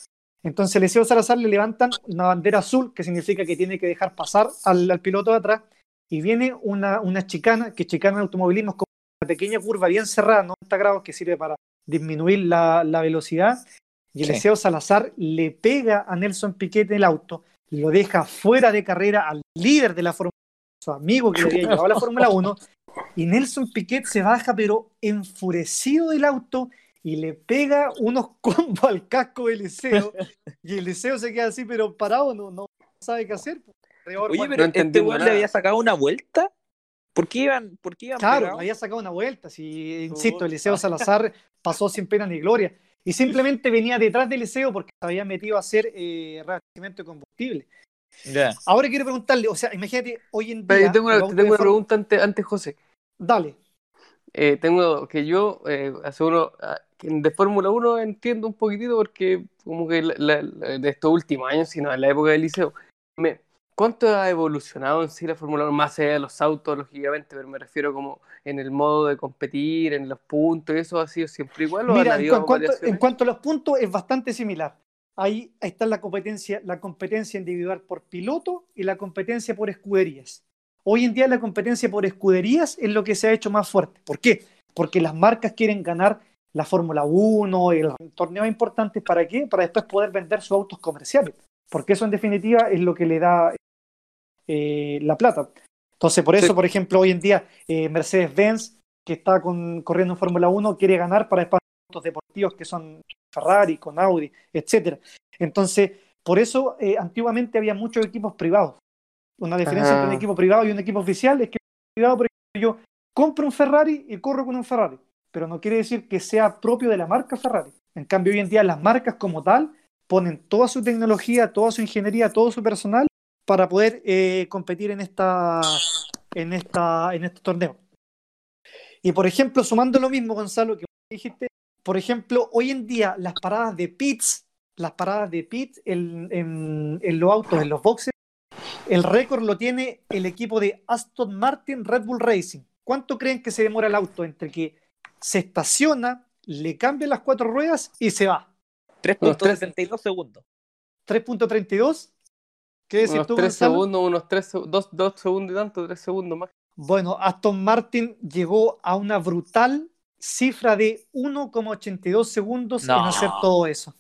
Entonces, Eliseo Salazar le levantan una bandera azul, que significa que tiene que dejar pasar al, al piloto de atrás, y viene una, una chicana, que chicana en automovilismo es como una pequeña curva bien cerrada, 90 grados, que sirve para disminuir la, la velocidad. Y
Sí.
Eliseo Salazar le pega a Nelson Piquet en el auto, lo deja fuera de carrera al líder de la Fórmula su amigo que le había llevado a la Fórmula 1, y Nelson Piquet se baja, pero enfurecido del auto, y le pega unos combos al casco de Eliseo, y Eliseo se queda así, pero parado, no, no sabe qué hacer. Peor,
Oye, pero
no
este weón le había sacado una vuelta. ¿Por qué iban, por qué iban
Claro,
pegados?
había sacado una vuelta, si, insisto. Eliseo Salazar pasó sin pena ni gloria. Y simplemente venía detrás de Eliseo porque se había metido a hacer eh, reabastecimiento de combustible.
Ya.
Ahora quiero preguntarle, o sea, imagínate, hoy en
Pero
día...
yo tengo una, tengo pregunta antes, antes José.
Dale.
Eh, tengo que yo, eh, hace uno, ah, que de Fórmula 1 entiendo un poquitito porque como que la- la- de estos últimos años, sino en la época del liceo, me, ¿cuánto ha evolucionado en sí la Fórmula 1? Más allá de los autos, lógicamente, pero me refiero como en el modo de competir, en los puntos, ¿eso ha sido siempre igual o han
Mira, cu- en cuanto, en cuanto a los puntos, es bastante similar. Ahí, ahí está la competencia, la competencia individual por piloto y la competencia por escuderías. Hoy en día la competencia por escuderías es lo que se ha hecho más fuerte. ¿Por qué? Porque las marcas quieren ganar la Fórmula 1 y los torneos importantes. ¿Para qué? Para después poder vender sus autos comerciales. Porque eso en definitiva es lo que le da eh, la plata. Entonces, por eso,
Sí.
por ejemplo, hoy en día eh, Mercedes-Benz, que está con- corriendo en Fórmula 1, quiere ganar para después autos deportivos que son Ferrari, con Audi, etcétera. Entonces, por eso eh, antiguamente había muchos equipos privados. Una diferencia
Ajá.
entre un equipo privado y un equipo oficial es que privado, por ejemplo, yo compro un Ferrari y corro con un Ferrari, pero no quiere decir que sea propio de la marca Ferrari. En cambio, hoy en día las marcas como tal ponen toda su tecnología, toda su ingeniería, todo su personal para poder eh, competir en esta en esta en este torneo. Y por ejemplo, sumando lo mismo, Gonzalo, que dijiste, por ejemplo, hoy en día las paradas de pits, las paradas de pits en, en- en los autos, en los boxes, el récord lo tiene el equipo de Aston Martin Red Bull Racing. ¿Cuánto creen que se demora el auto entre que se estaciona, le cambian las cuatro ruedas y se va?
3.72 segundos.
3.32. ¿Qué decís
Unos
tú,
3
Gonzalo?
segundos, unos 3 dos, dos segundos y tanto, 3 segundos más.
Bueno, Aston Martin llegó a una brutal cifra de 1,82 segundos
No.
en hacer todo eso.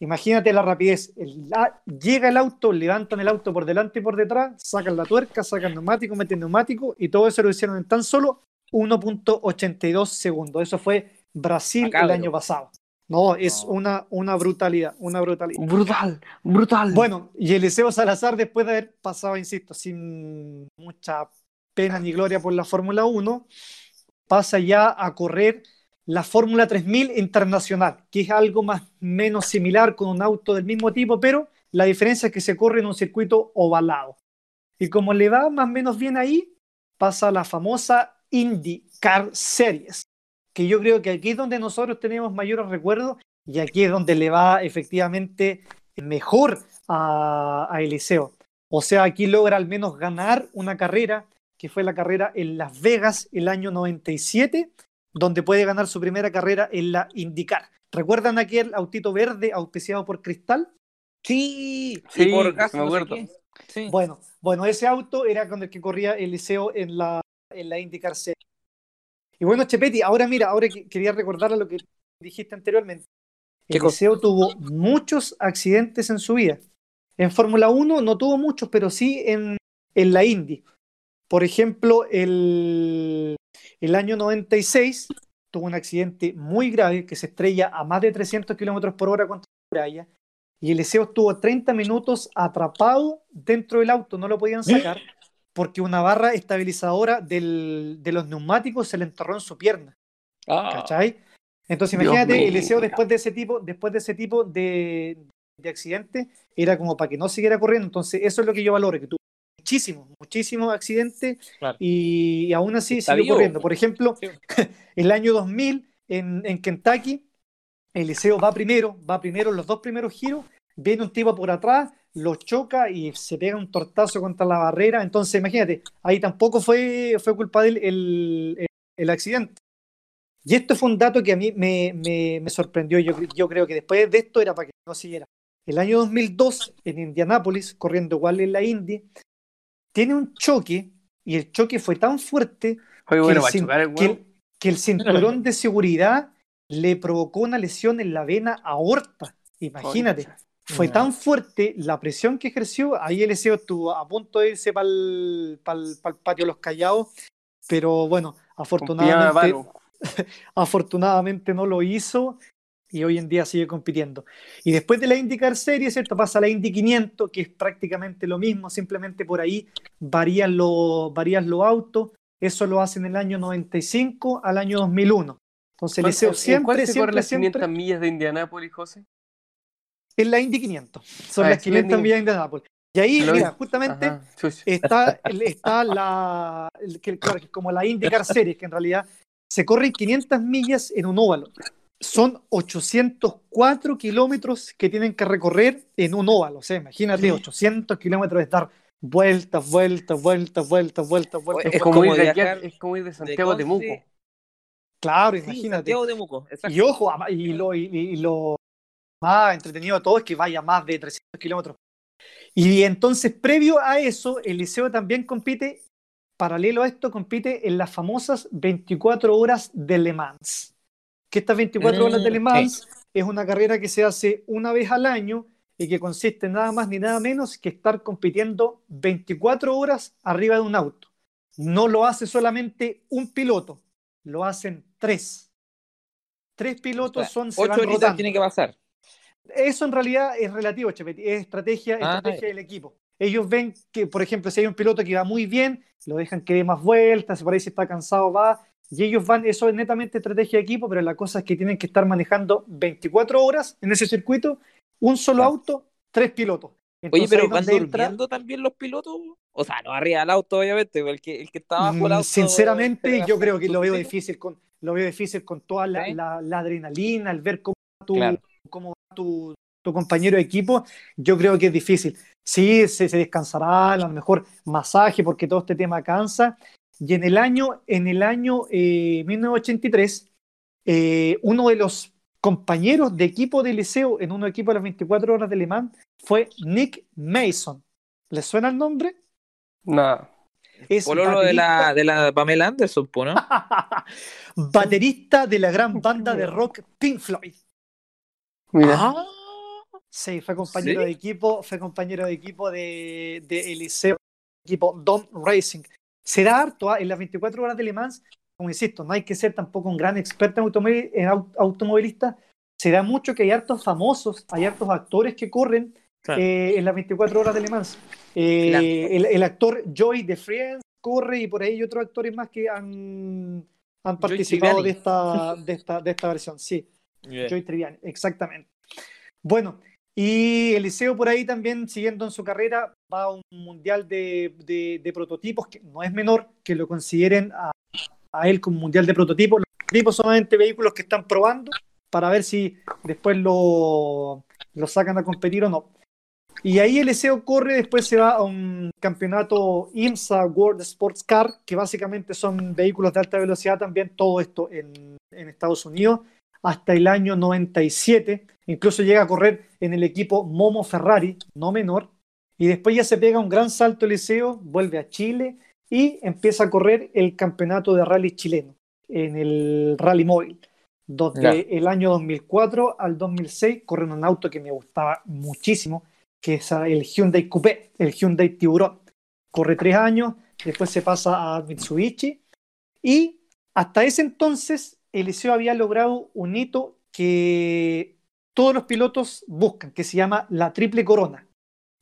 Imagínate la rapidez. El- la- llega el auto, levantan el auto por delante y por detrás, sacan la tuerca, sacan neumático, meten neumático y todo eso lo hicieron en tan solo 1.82 segundos. Eso fue Brasil el año pasado. No, es
No.
una, una brutalidad, una brutalidad.
Brutal, brutal.
Bueno, y Eliseo Salazar, después de haber pasado, insisto, sin mucha pena ni gloria por la Fórmula 1, pasa ya a correr la Fórmula 3000 Internacional, que es algo más menos similar con un auto del mismo tipo, pero la diferencia es que se corre en un circuito ovalado. Y como le va más o menos bien ahí, pasa la famosa IndyCar Series, que yo creo que aquí es donde nosotros tenemos mayores recuerdos y aquí es donde le va efectivamente mejor a, a Eliseo. O sea, aquí logra al menos ganar una carrera, que fue la carrera en Las Vegas el año 97, donde puede ganar su primera carrera en la IndyCar. ¿Recuerdan aquel autito verde auspiciado por Cristal?
Sí,
Sí,
y por gas,
me
no sé
acuerdo.
qué. Sí.
Bueno, bueno, ese auto era con el que corría Eliseo en la en la IndyCar Series. Y bueno, Chepetti, ahora mira, ahora que- quería recordar a lo que dijiste anteriormente. Eliseo tuvo muchos accidentes en su vida. En Fórmula 1 no tuvo muchos, pero sí en, en la Indy. Por ejemplo, el, el año 96 tuvo un accidente muy grave que se estrella a más de 300 kilómetros por hora contra la muralla. Y Eliseo estuvo 30 minutos atrapado dentro del auto, no lo podían sacar porque una barra estabilizadora del- de los neumáticos se le enterró en su pierna.
Ah,
¿Cachai? Entonces
Dios
imagínate,
mío.
Eliseo después de ese tipo, después de ese tipo de, de accidente, era como para que no siguiera corriendo. Entonces, eso es lo que yo valoro, que tuvo muchísimos, muchísimos accidentes
Claro.
y, aún así
Está
siguió
vivo.
corriendo. Por ejemplo,
Sí.
el año 2000 en, en Kentucky, Eliseo va primero, va primero en los dos primeros giros, viene un tipo por atrás, lo choca y se pega un tortazo contra la barrera. Entonces, imagínate, ahí tampoco fue, fue culpa de él el, el- el accidente. Y esto fue un dato que a mí me, me- me sorprendió. Yo, yo creo que después de esto era para que no siguiera. El año 2002, en Indianápolis, corriendo igual en la Indy, tiene un choque y el choque fue tan fuerte
Oye, bueno,
que, el, cin-
chocar el
que el-
huevo.
que el cinturón de seguridad le provocó una lesión en la vena aorta. Imagínate. Fue
No.
tan fuerte la presión que ejerció, ahí el Eliseo estuvo a punto de irse para el patio de los callados, pero bueno, afortunadamente, afortunadamente no lo hizo y hoy en día sigue compitiendo. Y después de la IndyCar Series, ¿cierto? Pasa a la Indy 500, que es prácticamente lo mismo, simplemente por ahí varían, los varían los autos. Eso lo hacen en el año 95 al año 2001. Entonces,
¿Cuál- en- en cuál
siempre,
se corren
siempre,
las
siempre
500 millas de Indianápolis, José?
en la Indy 500. Son
Ah,
las
sí, la
500
Indy-
millas de Indianápolis. Y ahí, mira, justamente
Ajá,
está, está la, el- como la IndyCar Series, que en realidad se corren 500 millas en un óvalo. Son 804 kilómetros que tienen que recorrer en un óvalo. O sea, imagínate, 800 kilómetros de estar vueltas, vueltas, vueltas, vueltas, vueltas, vueltas.
Es
como,
como
ir de
viajar
es como ir de
de
Santiago a
Conce-
Temuco.
Claro,
Sí,
imagínate.
Santiago de Muco. exacto.
Y ojo, y lo, y, y lo más entretenido de todo es que vaya más de 300 kilómetros. Y entonces, previo a eso, el liceo también compite, paralelo a esto, compite en las famosas 24 horas de Le Mans. Que estas 24 horas de Le
Mm,
Mans es una carrera que se hace una vez al año y que consiste en nada más ni nada menos que estar compitiendo 24 horas arriba de un auto. No lo hace solamente un piloto, lo hacen tres. Tres pilotos
O sea,
son se
Ocho horitas
rotando.
tiene que pasar.
Eso en realidad es relativo, Chepetti, es estrategia,
Ah,
estrategia del equipo. Ellos ven que, por ejemplo, si hay un piloto que va muy bien, lo dejan que dé más vueltas, si por ahí si está cansado va, y ellos van, eso es netamente estrategia de equipo, pero la cosa es que tienen que estar manejando 24 horas en ese circuito, un solo
Claro.
auto, tres pilotos.
Oye, pero ¿van
entra-
durmiendo también los pilotos? O sea, no arriba del auto, obviamente, el que, el que está abajo del
Mm,
auto.
Sinceramente, yo creo que
¿su
lo veo difícil con, lo veo difícil con toda la,
¿Sí?
la- la adrenalina, el ver cómo va tu,
Claro.
cómo va tu, tu compañero de equipo, yo creo que es difícil. Sí, se, se descansará, a lo mejor masaje, porque todo este tema cansa. Y en el año, en el año eh, 1983, eh, uno de los compañeros de equipo de liceo en un equipo de las 24 horas de Le Mans fue Nick Mason. ¿Les suena el nombre?
Nada.
Es
Pololo de la, de la Pamela Anderson, ¿no?
baterista de la gran banda de rock Pink Floyd.
Mira.
Ah,
Sí, fue compañero
¿Sí?
de equipo, fue compañero de equipo de, de Eliseo, equipo Dom Racing. Se da harto ah, en las 24 horas de Le Mans, como insisto, no hay que ser tampoco un gran experto en, automóvil, en au- automovilista. Se da mucho que hay hartos famosos, hay hartos actores que corren
Claro.
eh, en las 24 horas de Le Mans. Eh,
Claro.
el, el actor Joy de Friends corre y por ahí hay otros actores más que han, participado de esta, de, esta, de esta versión. Sí.
yeah.
Joy Triviani, exactamente. Bueno, y Eliseo por ahí también, siguiendo en su carrera, va a un mundial de, de- de prototipos, que no es menor que lo consideren a, a él como mundial de prototipos. Los prototipos son solamente vehículos que están probando para ver si después lo, lo sacan a competir o no. Y ahí Eliseo corre, después se va a un campeonato IMSA World Sports Car, que básicamente son vehículos de alta velocidad también, todo esto en, en Estados Unidos, hasta el año 97. Incluso llega a correr en el equipo Momo Ferrari, no menor. Y después ya se pega un gran salto Eliseo, vuelve a Chile y empieza a correr el campeonato de rally chileno en el rally móvil, donde el año 2004 al 2006 corre un auto que me gustaba muchísimo, que es el Hyundai Coupé, el Hyundai Tiburón. Corre tres años, después se pasa a Mitsubishi y hasta ese entonces Eliseo había logrado un hito que todos los pilotos buscan, que se llama la triple corona.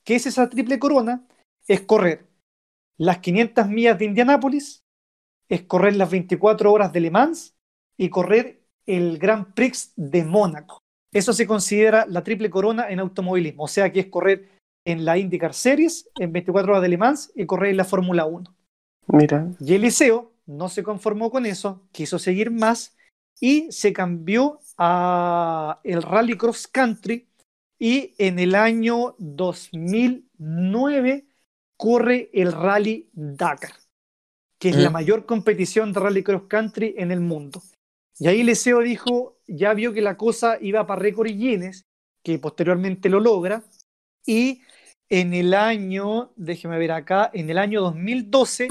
¿Qué es esa triple corona? Es correr las 500 millas de Indianápolis, es correr las 24 horas de Le Mans y correr el Grand Prix de Mónaco. Eso se considera la triple corona en automovilismo, o sea que es correr en la IndyCar Series en 24 horas de Le Mans y correr en la Fórmula 1.
Mira.
Y Eliseo no se conformó con eso, quiso seguir más y se cambió a el Rally Cross Country y en el año 2009 corre el Rally Dakar, que es la
Mm.
mayor competición de Rally Cross Country en el mundo. Y ahí Eliseo dijo, ya vio que la cosa iba para récord y Guinness, que posteriormente lo logra, y en el año, déjeme ver acá, en el año 2012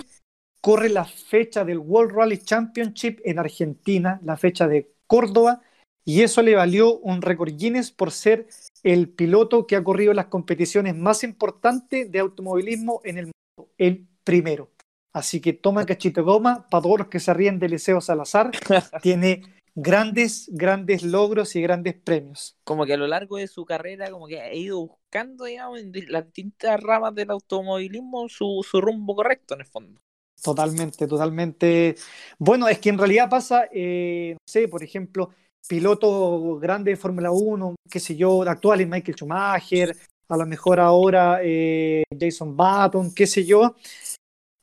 corre la fecha del World Rally Championship en Argentina, la fecha de Córdoba, y eso le valió un récord Guinness por ser el piloto que ha corrido las competiciones más importantes de automovilismo en el mundo, el primero. Así que toma cachito goma para todos los que se ríen de Liceo Salazar. Tiene grandes, grandes logros y grandes premios.
como que a lo largo de su carrera, como que ha ido buscando, digamos, en las distintas ramas del automovilismo su, su rumbo correcto en el fondo.
Totalmente, totalmente. Bueno, es que en realidad pasa, eh, no sé, por ejemplo, pilotos grandes de Fórmula 1, qué sé yo, actuales, Michael Schumacher, a lo mejor ahora eh, Jason Button, qué sé yo.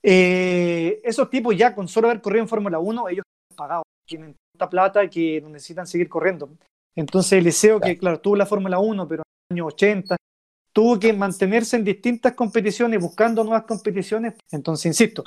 Eh, esos tipos ya con solo haber corrido en Fórmula 1, ellos han pagado, tienen tanta plata que necesitan seguir corriendo. Entonces Eliseo, que claro, tuvo la Fórmula 1, pero en los años 80, tuvo que mantenerse en distintas competiciones, buscando nuevas competiciones. Entonces, insisto,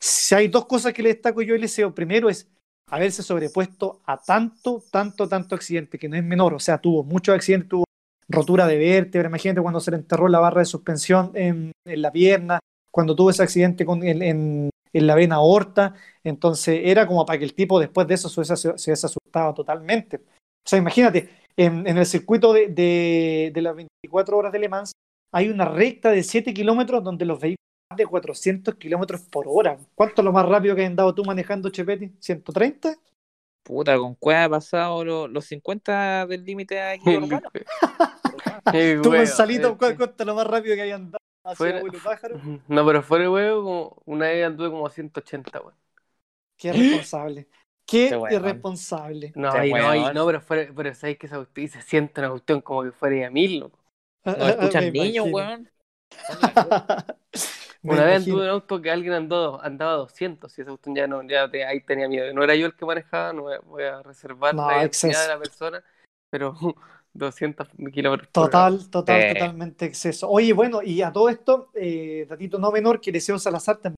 si hay dos cosas que le destaco yo a Eliseo, primero es haberse sobrepuesto a tanto, tanto, tanto accidente, que no es menor, o sea, tuvo muchos accidentes, tuvo rotura de vértebra, imagínate cuando se le enterró la barra de suspensión en, la pierna, cuando tuvo ese accidente con, en, la vena aorta, entonces era como para que el tipo después de eso se se hubiese asustado totalmente. O sea, imagínate, en, el circuito de, de, las 24 horas de Le Mans hay una recta de 7 kilómetros donde los vehículos de 400 kilómetros por hora. ¿Cuánto es lo más rápido que has andado tú manejando, Chepetti? ¿130?
Puta, con cueva ha pasado lo- los 50 del límite aquí urbano.
Qué
Tú, Gonzalito,
eh,
¿cu- ¿cuánto es lo más rápido que hay andado hacia
Fuera-
Abuelo Pájaro?
No, pero fuera de huevo, como una vez anduve como a 180, weón.
Qué irresponsable. Qué irresponsable.
No,
Qué
ahí no, no, pero fuera, pero sabes que esa se siente una cuestión como que fuera a mil, loco.
Nos escuchan
Me
niños,
imagino.
weón.
Una vez
imagino.
anduve en un auto que alguien andó, andaba a 200 y esa cuestión ya no, ya te- ahí tenía miedo. No era yo el que manejaba, no voy a, reservar
No,
la identidad de la persona, pero 200 kilómetros.
Total, total,
Sí.
totalmente exceso. Oye, bueno, y a todo esto, eh, datito no menor, que Eliseo Salazar también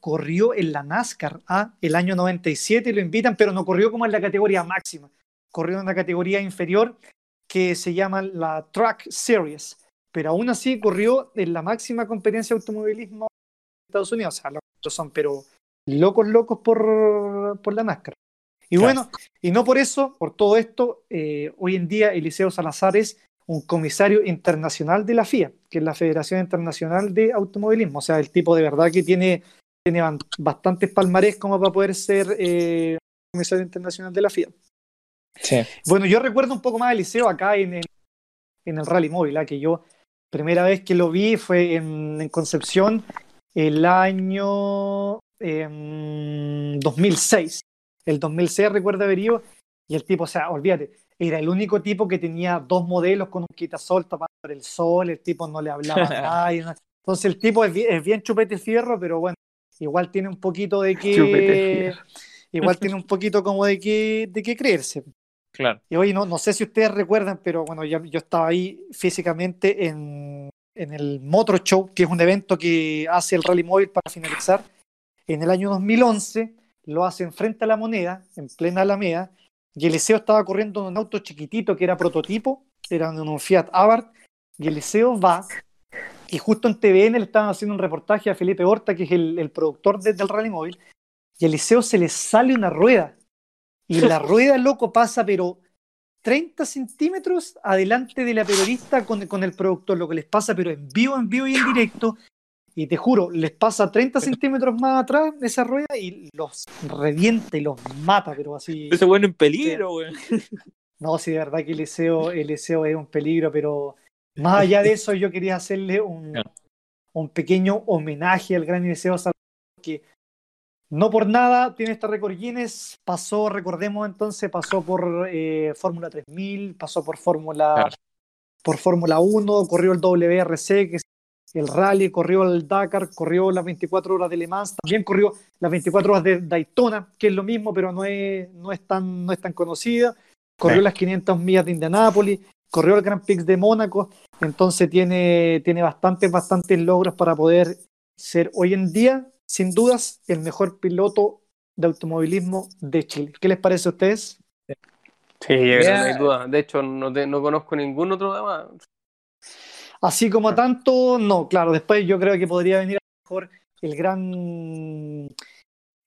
corrió en la NASCAR ¿ah? el año 97 y lo invitan, pero no corrió como en la categoría máxima. Corrió en una categoría inferior que se llama la Track Series, pero aún así corrió en la máxima competencia de automovilismo de Estados Unidos. O sea, los son, pero locos, locos por, por la NASCAR. Y
Claro.
bueno, y no por eso, por todo esto, eh, hoy en día Eliseo Salazar es un comisario internacional de la FIA, que es la Federación Internacional de Automovilismo. O sea, el tipo de verdad que tiene, tiene bastantes palmarés como para poder ser eh, comisario internacional de la FIA.
Sí.
Bueno, yo recuerdo un poco más a Eliseo acá en, en, en el Rally Móvil, ¿ah? que yo primera vez que lo vi fue en, en Concepción el año em, 2006. El 2006 recuerdo haber ido y el tipo, o sea, olvídate, era el único tipo que tenía dos modelos con un quitasol tapando por el sol, el tipo no le hablaba a nadie. Entonces el tipo es bien, es bien chupete fierro, pero bueno, igual tiene un poquito de que... Igual tiene un poquito como de que, de que creerse.
Claro.
Y hoy no, no sé si ustedes recuerdan, pero bueno, yo, yo estaba ahí físicamente en, en el Motor Show, que es un evento que hace el Rally Móvil para finalizar. En el año 2011 lo hacen frente a la moneda, en plena Alameda, y Eliseo estaba corriendo en un auto chiquitito que era prototipo, era un Fiat Abarth, y Eliseo va Y justo en TVN le estaban haciendo un reportaje a Felipe Horta, que es el, el productor de- del Rally Móvil, y Eliseo se le sale una rueda. Y la rueda, loco, pasa, pero 30 centímetros adelante de la periodista con, con el productor, lo que les pasa, pero en vivo, en vivo y en directo. Y te juro, les pasa 30 centímetros más atrás de esa rueda y los revienta y los mata, pero así.
Ese bueno en peligro, weón.
No, sí, de verdad que Eliseo, Eliseo es un peligro, pero más allá de eso, yo quería hacerle un, un pequeño homenaje al gran Eliseo Salazar, que no por nada tiene este récord Guinness. Pasó, recordemos entonces, pasó por eh, Fórmula 3000, pasó por Fórmula
Claro.
por Fórmula 1, corrió el WRC, que es el rally, corrió el Dakar, corrió las 24 horas de Le Mans, también corrió las 24 horas de Daytona, que es lo mismo, pero no es, no es, tan, no es tan conocida. Corrió
Sí.
las 500 millas de Indianápolis, corrió el Grand Prix de Mónaco, entonces tiene, tiene bastantes, bastantes logros para poder ser hoy en día, sin dudas, el mejor piloto de automovilismo de Chile. ¿Qué les parece a ustedes?
Sí, yo creo que no hay duda. De hecho, no, te- no conozco ningún otro demás.
Así como tanto, no, claro, después yo creo que podría venir a lo mejor el gran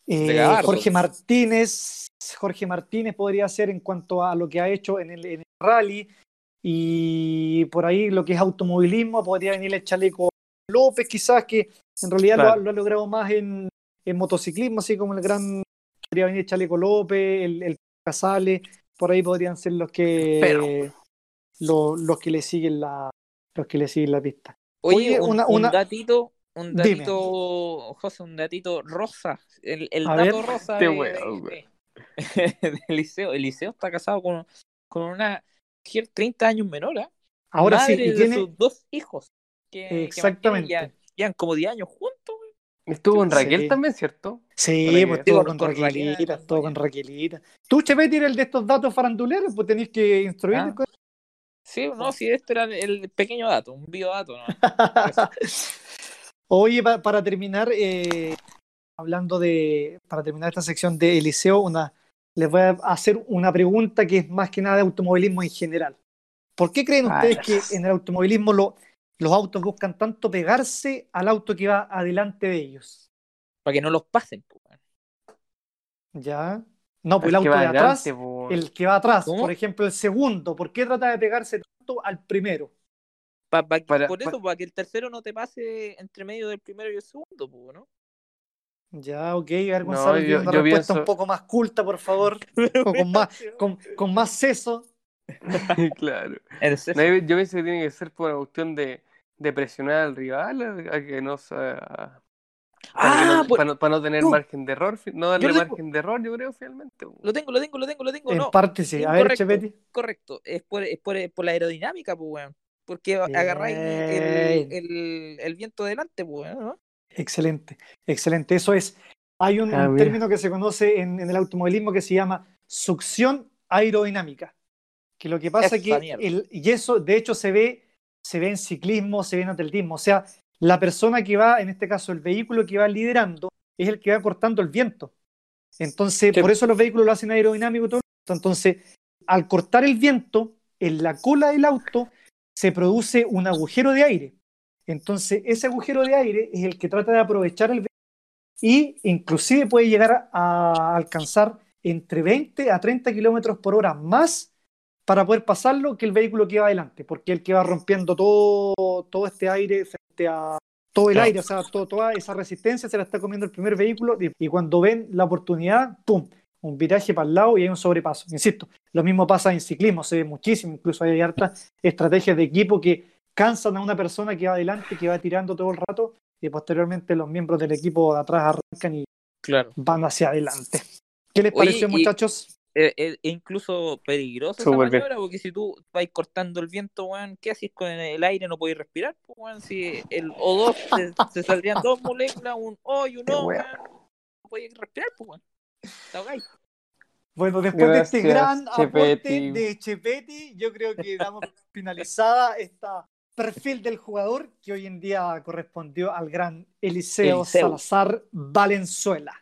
eh. Jorge Martínez. Jorge Martínez podría ser en cuanto a lo que ha hecho en el, en el rally y por ahí lo que es automovilismo, podría venir el chaleco López, quizás que en realidad lo ha-
Claro.
lo, ha logrado más en, en motociclismo, así como el gran podría venir Chaleco López, el, el Casale, por ahí podrían ser los que
Pero-
lo- los que le siguen la los que le siguen la pista.
Oye,
Oye,
un,
una-
un datito, un
Dime.
datito, José, un datito rosa. El, el dato
ver.
rosa de,
weón,
de- de Eliseo. Eliseo está casado con, con una mujer 30 años menor, ¿ah?
Ahora sí,
de
tiene
sus dos hijos. Que, que
Exactamente.
ya, llevan como 10 años juntos, güey.
Estuvo con
Sí.
Raquel también, ¿cierto?
Sí, pues
que-
estuvo
Con-
con,
con
Raquelita,
Raquel,
estuvo con. Raquelita. Tú, Chepete, eres el de estos datos faranduleros, pues tenés que instruirte
Ah.
con
Sí, no, sí, esto era el pequeño dato, un biodato, ¿no?
Oye, pa- para terminar, eh, hablando de, para terminar esta sección de Eliseo, una, les voy a hacer una pregunta que es más que nada de automovilismo en general. ¿Por qué creen
Ay,
ustedes que en el automovilismo lo- los autos buscan tanto pegarse al auto que va adelante de ellos?
Para que no los pasen, güey.
¿Ya? No, pues el
El
auto de atrás,
po.
el que va atrás,
¿Cómo?
por ejemplo, el segundo, ¿por qué trata de pegarse tanto al primero?
Pa- pa-
Para-
por eso,
pa-
para que el tercero no te pase entre medio del primero y el segundo, pues, ¿no?
Ya, ok, a ver,
No,
Gonzalo,
yo-
una
yo
respuesta
pienso-
un poco más culta, por favor, o con más, con, con más seso.
claro. No, yo yo pienso que tiene que ser por una cuestión de, de presionar al rival, a, que no sea.
Ah,
no,
por-
para, no, para no tener
no.
margen de error, no darle margen de error, yo creo, finalmente.
Lo tengo, lo tengo, lo tengo, lo tengo,
En
no.
parte sí. A ver. Chepeti.
Correcto, es por, es por, por la aerodinámica, pues, weón. Porque agarráis el, el, el viento delante, pues, weón, ¿no?
Excelente, excelente. Eso es. Hay un,
Ah,
término que se conoce en, en el automovilismo que se llama succión aerodinámica. Que lo que pasa
Esa
que, el, y eso de hecho se ve, se ve en ciclismo, se ve en atletismo. O sea, la persona que va, en este caso el vehículo que va liderando, es el que va cortando el viento. Entonces, por eso los vehículos lo hacen aerodinámico todo. el rato. Entonces, al cortar el viento, en la cola del auto se produce un agujero de aire. Entonces, ese agujero de aire es el que trata de aprovechar el y inclusive puede llegar a alcanzar entre 20 a 30 kilómetros por hora más para poder pasarlo que el vehículo que va adelante, porque el que va rompiendo todo, todo este aire frente a todo el
Claro.
aire, o sea, todo- toda esa resistencia se la está comiendo el primer vehículo y, cuando ven la oportunidad, ¡pum! Un viraje para el lado y hay un sobrepaso. Insisto, lo mismo pasa en ciclismo, se ve muchísimo, incluso hay hartas estrategias de equipo que cansan a una persona que va adelante, que va tirando todo el rato y posteriormente los miembros del equipo de atrás arrancan y
Claro.
van hacia adelante. ¿Qué les
Oye,
pareció,
y-
muchachos?
Es, es- es incluso peligroso esa
Súper bien.
maniobra, porque si tú vas cortando el viento, weón, ¿qué haces con el aire? No podéis respirar, pues, weón. Si el O2 se, se saldrían dos moléculas, un O y un O, weón. No podéis respirar, pues, weón.
Bueno, después de este
Gracias,
gran aporte
Chepetti.
de Chepetti, yo creo que damos finalizada esta perfil del jugador que hoy en día correspondió al gran Eliseo,
Eliseo.
Salazar Valenzuela.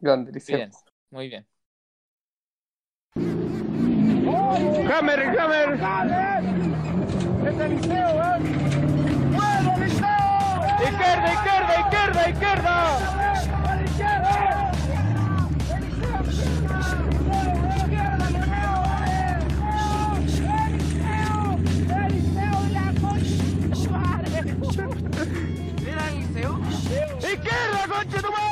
Grande, Eliseo.
Bien, muy bien.
Hammer, Hammer. Es Eliseo, ¿eh? ¡Bueno, Eliseo!
Izquierda, izquierda, izquierda, izquierda. ¡Izquierda, concha tu madre!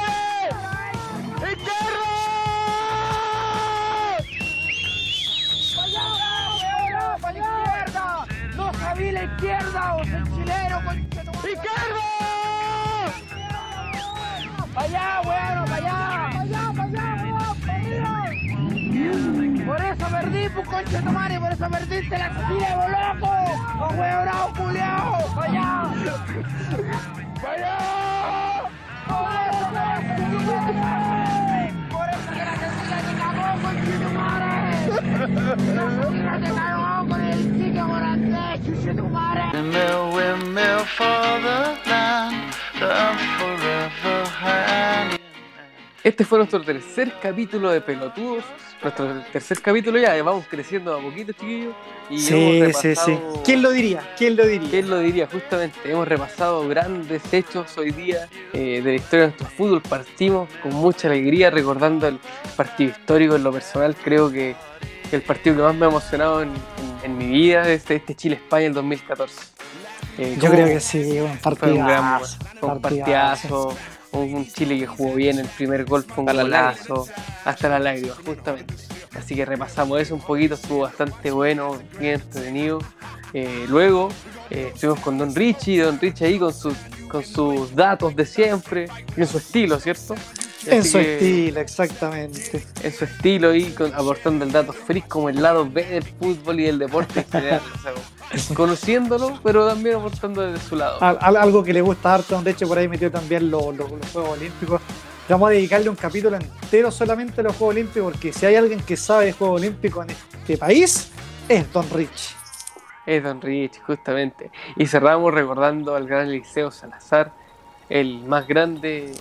Izquierda!
¡O soy chileno, conchetumare!
¡Izquierda!
¡Para allá, bueno, para allá! ¡Para allá, para allá! Por eso perdí, pues, conchetumare, por eso perdiste la Chile, loco! ¡Oh, weón, bravo, culiao! ¡Para allá! ¡Para allá! ¡Por eso que conchetumare!
Este fue nuestro tercer capítulo de Pelotudos. Nuestro tercer capítulo ya, vamos creciendo a poquito, chiquillos. Y
Sí,
hemos
sí, sí.
repasado-
¿Quién lo diría? ¿Quién lo diría?
¿Quién lo diría? Justamente, hemos repasado grandes hechos hoy día eh, de la historia de nuestro fútbol. Partimos con mucha alegría recordando el partido histórico. En lo personal, creo que el partido que más me ha emocionado en, en- en mi vida es este Chile-España del 2014. Eh,
Yo creo que sí, un
fue un gran
partidazo.
fue un
partidazo.
Un, Chile que jugó bien, el primer gol fue un
Hasta
golazo, hasta la lágrima, justamente. Así que repasamos eso un poquito, estuvo bastante bueno, bien entretenido. Eh, luego eh, estuvimos con Don Richie, Don Richie ahí con sus, con sus datos de siempre, y en su estilo, ¿cierto?
En
Así
su
que-
estilo, exactamente.
En su estilo y con- aportando el dato feliz como el lado B del fútbol y del deporte en general. o sea, conociéndolo, pero también aportando desde su lado.
Al- al- algo que le gusta harto, de hecho por ahí metió también lo- lo- los Juegos Olímpicos. Vamos a dedicarle un capítulo entero solamente a los Juegos Olímpicos, porque si hay alguien que sabe de Juegos Olímpicos en este país, es Don Rich.
Es Don Rich, justamente. Y cerramos recordando al gran Eliseo Salazar, el más grande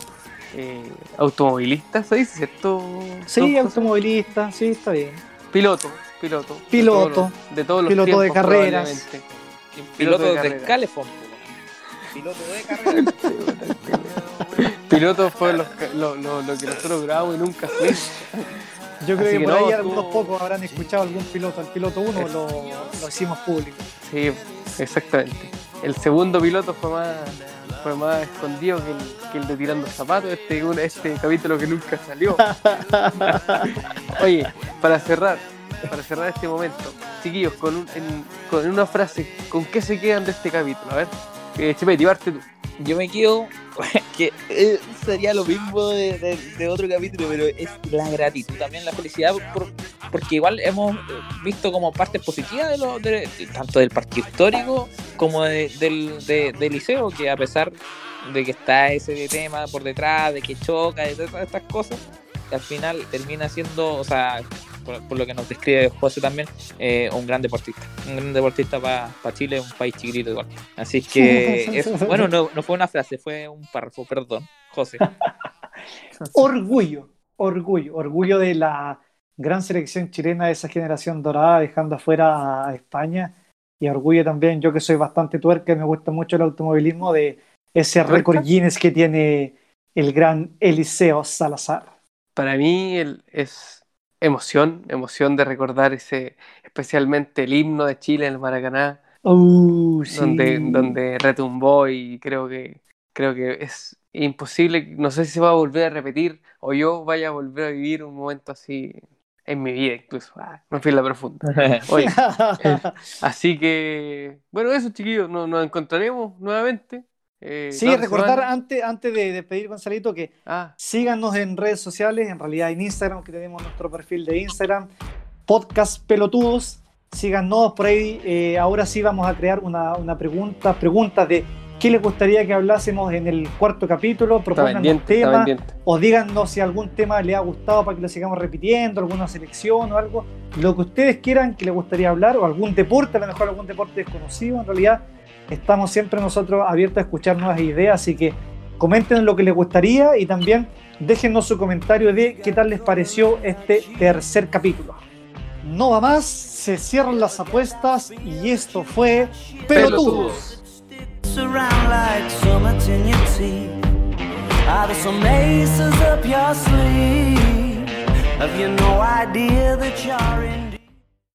eh, automovilista, ¿se dice, cierto?
Sí, automovilista, sí, está bien.
Piloto, piloto.
Piloto.
De todos los, de todos los
Piloto de carreras.
Piloto
piloto
de
de. Calefón. Piloto de carrera.
Piloto fue lo, lo- lo que nosotros grabamos y nunca fue.
Yo creo
Así
que,
que
por
no,
ahí
tú-
algunos pocos habrán escuchado algún piloto. El piloto 1 lo, lo hicimos público.
Sí, exactamente. El segundo piloto fue más, fue más escondido que el, que el de tirando zapatos, este, un- este capítulo que nunca salió. Oye, para cerrar, para cerrar este momento, chiquillos, con, un- en- con una frase, ¿con qué se quedan de este capítulo? A ver, eh, parte tú.
Yo me quedo que eh, sería lo mismo de, otro capítulo, pero es la gratitud, también la felicidad, por- porque igual hemos eh, visto como partes positivas de lo, tanto del partido histórico como de- del, de- del liceo, que a pesar de que está ese tema por detrás, de que choca, de todas estas cosas, al final termina siendo, o sea, por, por lo que nos describe José también, eh, un gran deportista. Un gran deportista para Chile, un país chiquitito igual. Así que, eso, bueno, no, no fue una frase, fue un párrafo, perdón, José.
Orgullo, orgullo, orgullo de la gran selección chilena de esa generación dorada, dejando afuera a España. Y orgullo también, yo que soy bastante tuerca y me gusta mucho el automovilismo, de ese récord Guinness que tiene el gran Eliseo Salazar.
Para mí el- es emoción, emoción de recordar ese, especialmente el himno de Chile en el Maracaná,
Uh, sí.
donde, donde retumbó y creo que, creo que es imposible, no sé si se va a volver a repetir o yo vaya a volver a vivir un momento así en mi vida incluso. Ah, me fui la profunda. Oye, así que, bueno, eso chiquillos, nos, nos encontraremos nuevamente. Eh,
sí, recordar antes, antes de despedir, Gonzalito, que
Ah,
síganos en redes sociales, en realidad en Instagram, que tenemos nuestro perfil de Instagram, podcast pelotudos. Síganos por ahí. eh, ahora sí vamos a crear una, una pregunta, preguntas de qué les gustaría que hablásemos en el cuarto capítulo. Propongan un
pendiente, está
tema
pendiente.
o díganos si algún tema les ha gustado para que lo sigamos repitiendo, alguna selección o algo. Lo que ustedes quieran que les gustaría hablar o algún deporte, a lo mejor algún deporte desconocido. En realidad, estamos siempre nosotros abiertos a escuchar nuevas ideas, así que comenten lo que les gustaría y también déjennos su comentario de qué tal les pareció este tercer capítulo. No va más, se cierran las apuestas y esto fue Pelotudos.
Pelotudos.